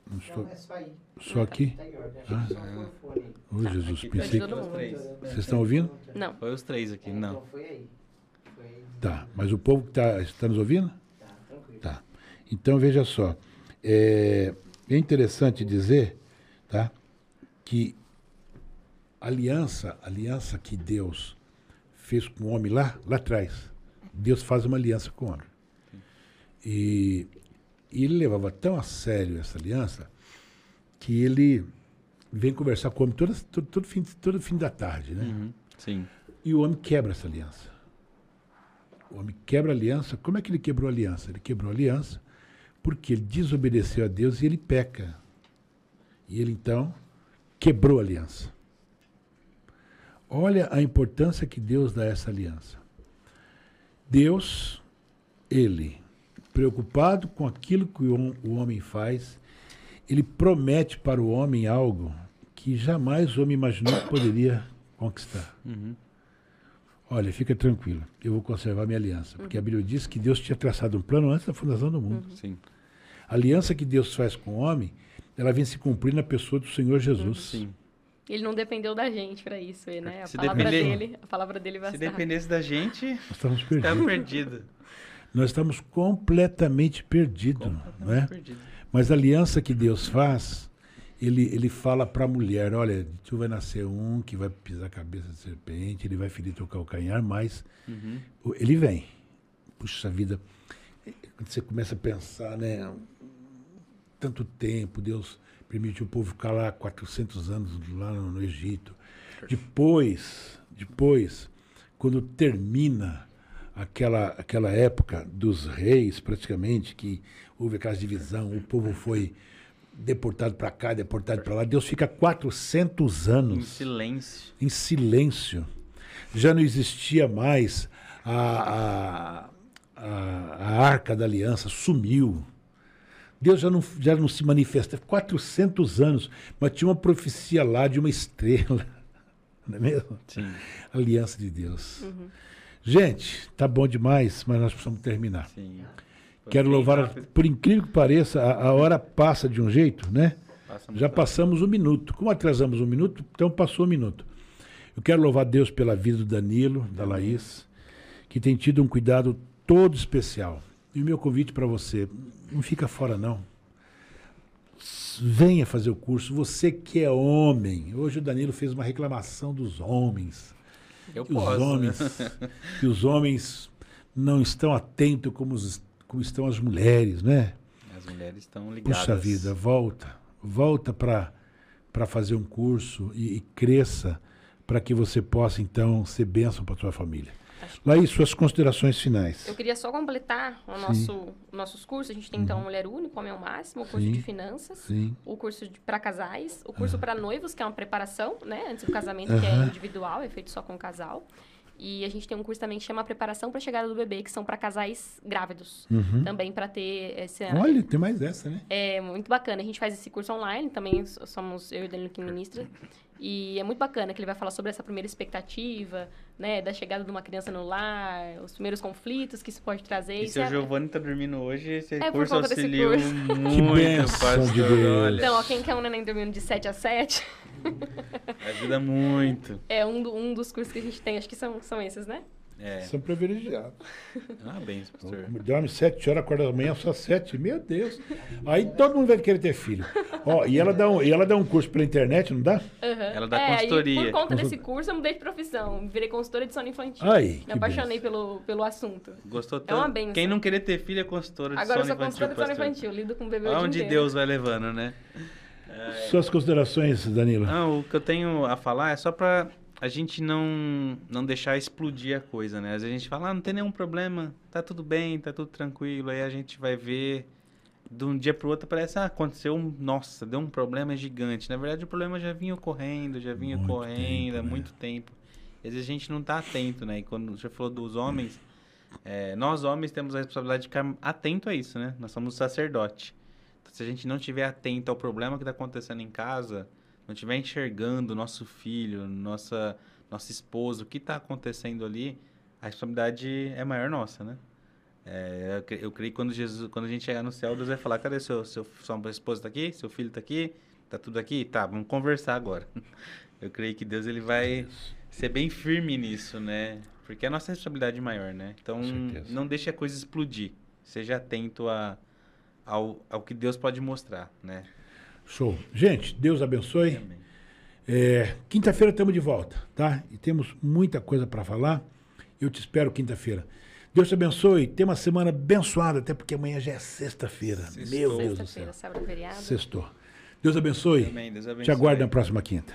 Não estou, Não, é só aí. só aqui? Tá. Ah. Acho que só foi o fone aí. Ô, Jesus, Aqui, pensei todo que... Vocês estão ouvindo? Não. Foi os três aqui, É, não. Então foi aí. Foi aí. Tá, mas o povo que está está nos ouvindo? Tá, tranquilo. Tá. Então, veja só. É, é interessante dizer tá, que a aliança, a aliança que Deus fez com o homem lá, lá atrás, Deus faz uma aliança com o homem. E, e ele levava tão a sério essa aliança que ele vem conversar com o homem todo, todo, todo fim, todo fim da tarde, né? Uhum, Sim. E o homem quebra essa aliança. O homem quebra a aliança. Como é que ele quebrou a aliança? Ele quebrou a aliança porque ele desobedeceu a Deus e ele peca. E ele então quebrou a aliança. Olha a importância que Deus dá a essa aliança. Deus, ele, preocupado com aquilo que o hom- o homem faz, ele promete para o homem algo que jamais o homem imaginou que poderia conquistar. Uhum. Olha, fica tranquilo, eu vou conservar minha aliança, porque a Bíblia diz que Deus tinha traçado um plano antes da fundação do mundo. Sim. A aliança que Deus faz com o homem, ela vem se cumprir na pessoa do Senhor Jesus. Sim. Ele não dependeu da gente para isso, né? A Se palavra depender- dele, a palavra dele vai Se estar. dependesse da gente, Nós estamos ficava perdidos. Nós estamos completamente perdidos, não é? Perdido. Mas a aliança que Deus faz, ele, ele fala para a mulher, olha, tu vai nascer um que vai pisar a cabeça de serpente, ele vai ferir teu calcanhar, mas Uhum. ele vem. Puxa vida, quando você começa a pensar, né? Tanto tempo, Deus permitiu o povo ficar lá 400 anos lá no, no Egito. Depois, depois, quando termina aquela, aquela época dos reis, praticamente, que houve aquela divisão, o povo foi deportado para cá, deportado para lá, Deus fica 400 Em anos silêncio. em silêncio. Já não existia mais a, a, a, a arca da aliança, sumiu. Deus já não, já não se manifesta. 400 anos, mas tinha uma profecia lá de uma estrela. Não é mesmo? Sim. Aliança de Deus. Gente, tá bom demais, mas nós precisamos terminar. Sim. Foi Quero louvar, rápido. por incrível que pareça, a, a hora passa de um jeito, né? Passa Já rápido. passamos um minuto. Como atrasamos um minuto, então passou um minuto. Eu quero louvar Deus pela vida do Danilo, da Laís, que tem tido um cuidado todo especial. E o meu convite para você, não fica fora não. venha fazer o curso. Você que é homem. Hoje o Danilo fez uma reclamação dos homens. Eu Que os posso. né? homens, que os homens não estão atentos como, os- como estão as mulheres, né? As mulheres estão ligadas. Puxa vida, volta. Volta para fazer um curso e, e cresça para que você possa, então, ser bênção para sua família. Laís, suas considerações finais. Eu queria só completar o nosso, nossos cursos. A gente tem, então, Mulher Única, Homem ao Máximo, o curso Uhum. Sim. de Finanças, Sim. o curso para casais, o curso para noivos, que é uma preparação, né? Antes do casamento, que é individual, é feito só com o casal. E a gente tem um curso também que chama Preparação para a Chegada do Bebê, que são para casais grávidos. Uhum. Também para ter esse... Olha, tem mais essa, né? É muito bacana. A gente faz esse curso online, também somos eu e o Danilo que ministra. E é muito bacana que ele vai falar sobre essa primeira expectativa, né, da chegada de uma criança no lar, os primeiros conflitos que isso pode trazer. E se o é- Giovanni tá dormindo hoje, esse É curso auxiliou curso. muito, bênção pastor. de Deus. Então, ó, quem quer um neném dormindo de 7 a 7, ajuda muito. é um, do- um dos cursos que a gente tem. Acho que são, são esses, né? É, São privilegiados. parabéns, pastor. Dorme sete horas, acorda da manhã, só sete. Meu Deus. Aí todo mundo vai querer ter filho. Ó, e ela dá um, e ela dá um curso pela internet, não dá? Aham. Ela dá é, consultoria. Por conta Consul- desse curso, eu mudei de profissão. Virei consultora de sono infantil. Aí, Me apaixonei pelo, pelo assunto. Gostou É uma tanto? benção. Quem não querer ter filho é consultora de Agora eu sono sou infantil, consultora de sono infantil. Lido com bebê o Olha dia onde inteiro. Deus vai levando, né? Suas considerações, Danilo. Não, o que eu tenho a falar é só pra a gente não, não deixar explodir a coisa, né? Às vezes a gente fala, ah, não tem nenhum problema, tá tudo bem, tá tudo tranquilo. Aí a gente vai ver, de um dia pro outro, parece, ah, aconteceu um, nossa, deu um problema gigante. Na verdade, o problema já vinha ocorrendo, já vinha Muito ocorrendo há tempo, né? muito tempo. Às vezes a gente não tá atento, né? E quando você falou dos homens, é, nós homens temos a responsabilidade de ficar atento a isso, né? Nós somos sacerdote. Se a gente não estiver atento ao problema que está acontecendo em casa, não estiver enxergando nosso filho, nossa, nossa esposa, o que está acontecendo ali, a responsabilidade é maior nossa, né? É, eu, eu creio que quando, Jesus, quando a gente chegar no céu, Deus vai falar, cadê seu, seu, sua esposa está aqui? Seu filho está aqui? Tá tudo aqui? Tá, vamos conversar agora. Eu creio que Deus ele vai ser bem firme nisso, né? Porque é a nossa responsabilidade maior, né? Então, não deixe a coisa explodir. Seja atento a, ao, ao que Deus pode mostrar, né? Show. Gente, Deus abençoe. É, quinta-feira estamos de volta, tá? E temos muita coisa para falar. Eu te espero quinta-feira. Deus te abençoe. Tenha uma semana abençoada, até porque amanhã já é sexta-feira. Meu Deus do céu. Sexta-feira, sábado feriado. Sextou. Deus abençoe. Amém. Deus abençoe. Te aguardo na próxima quinta.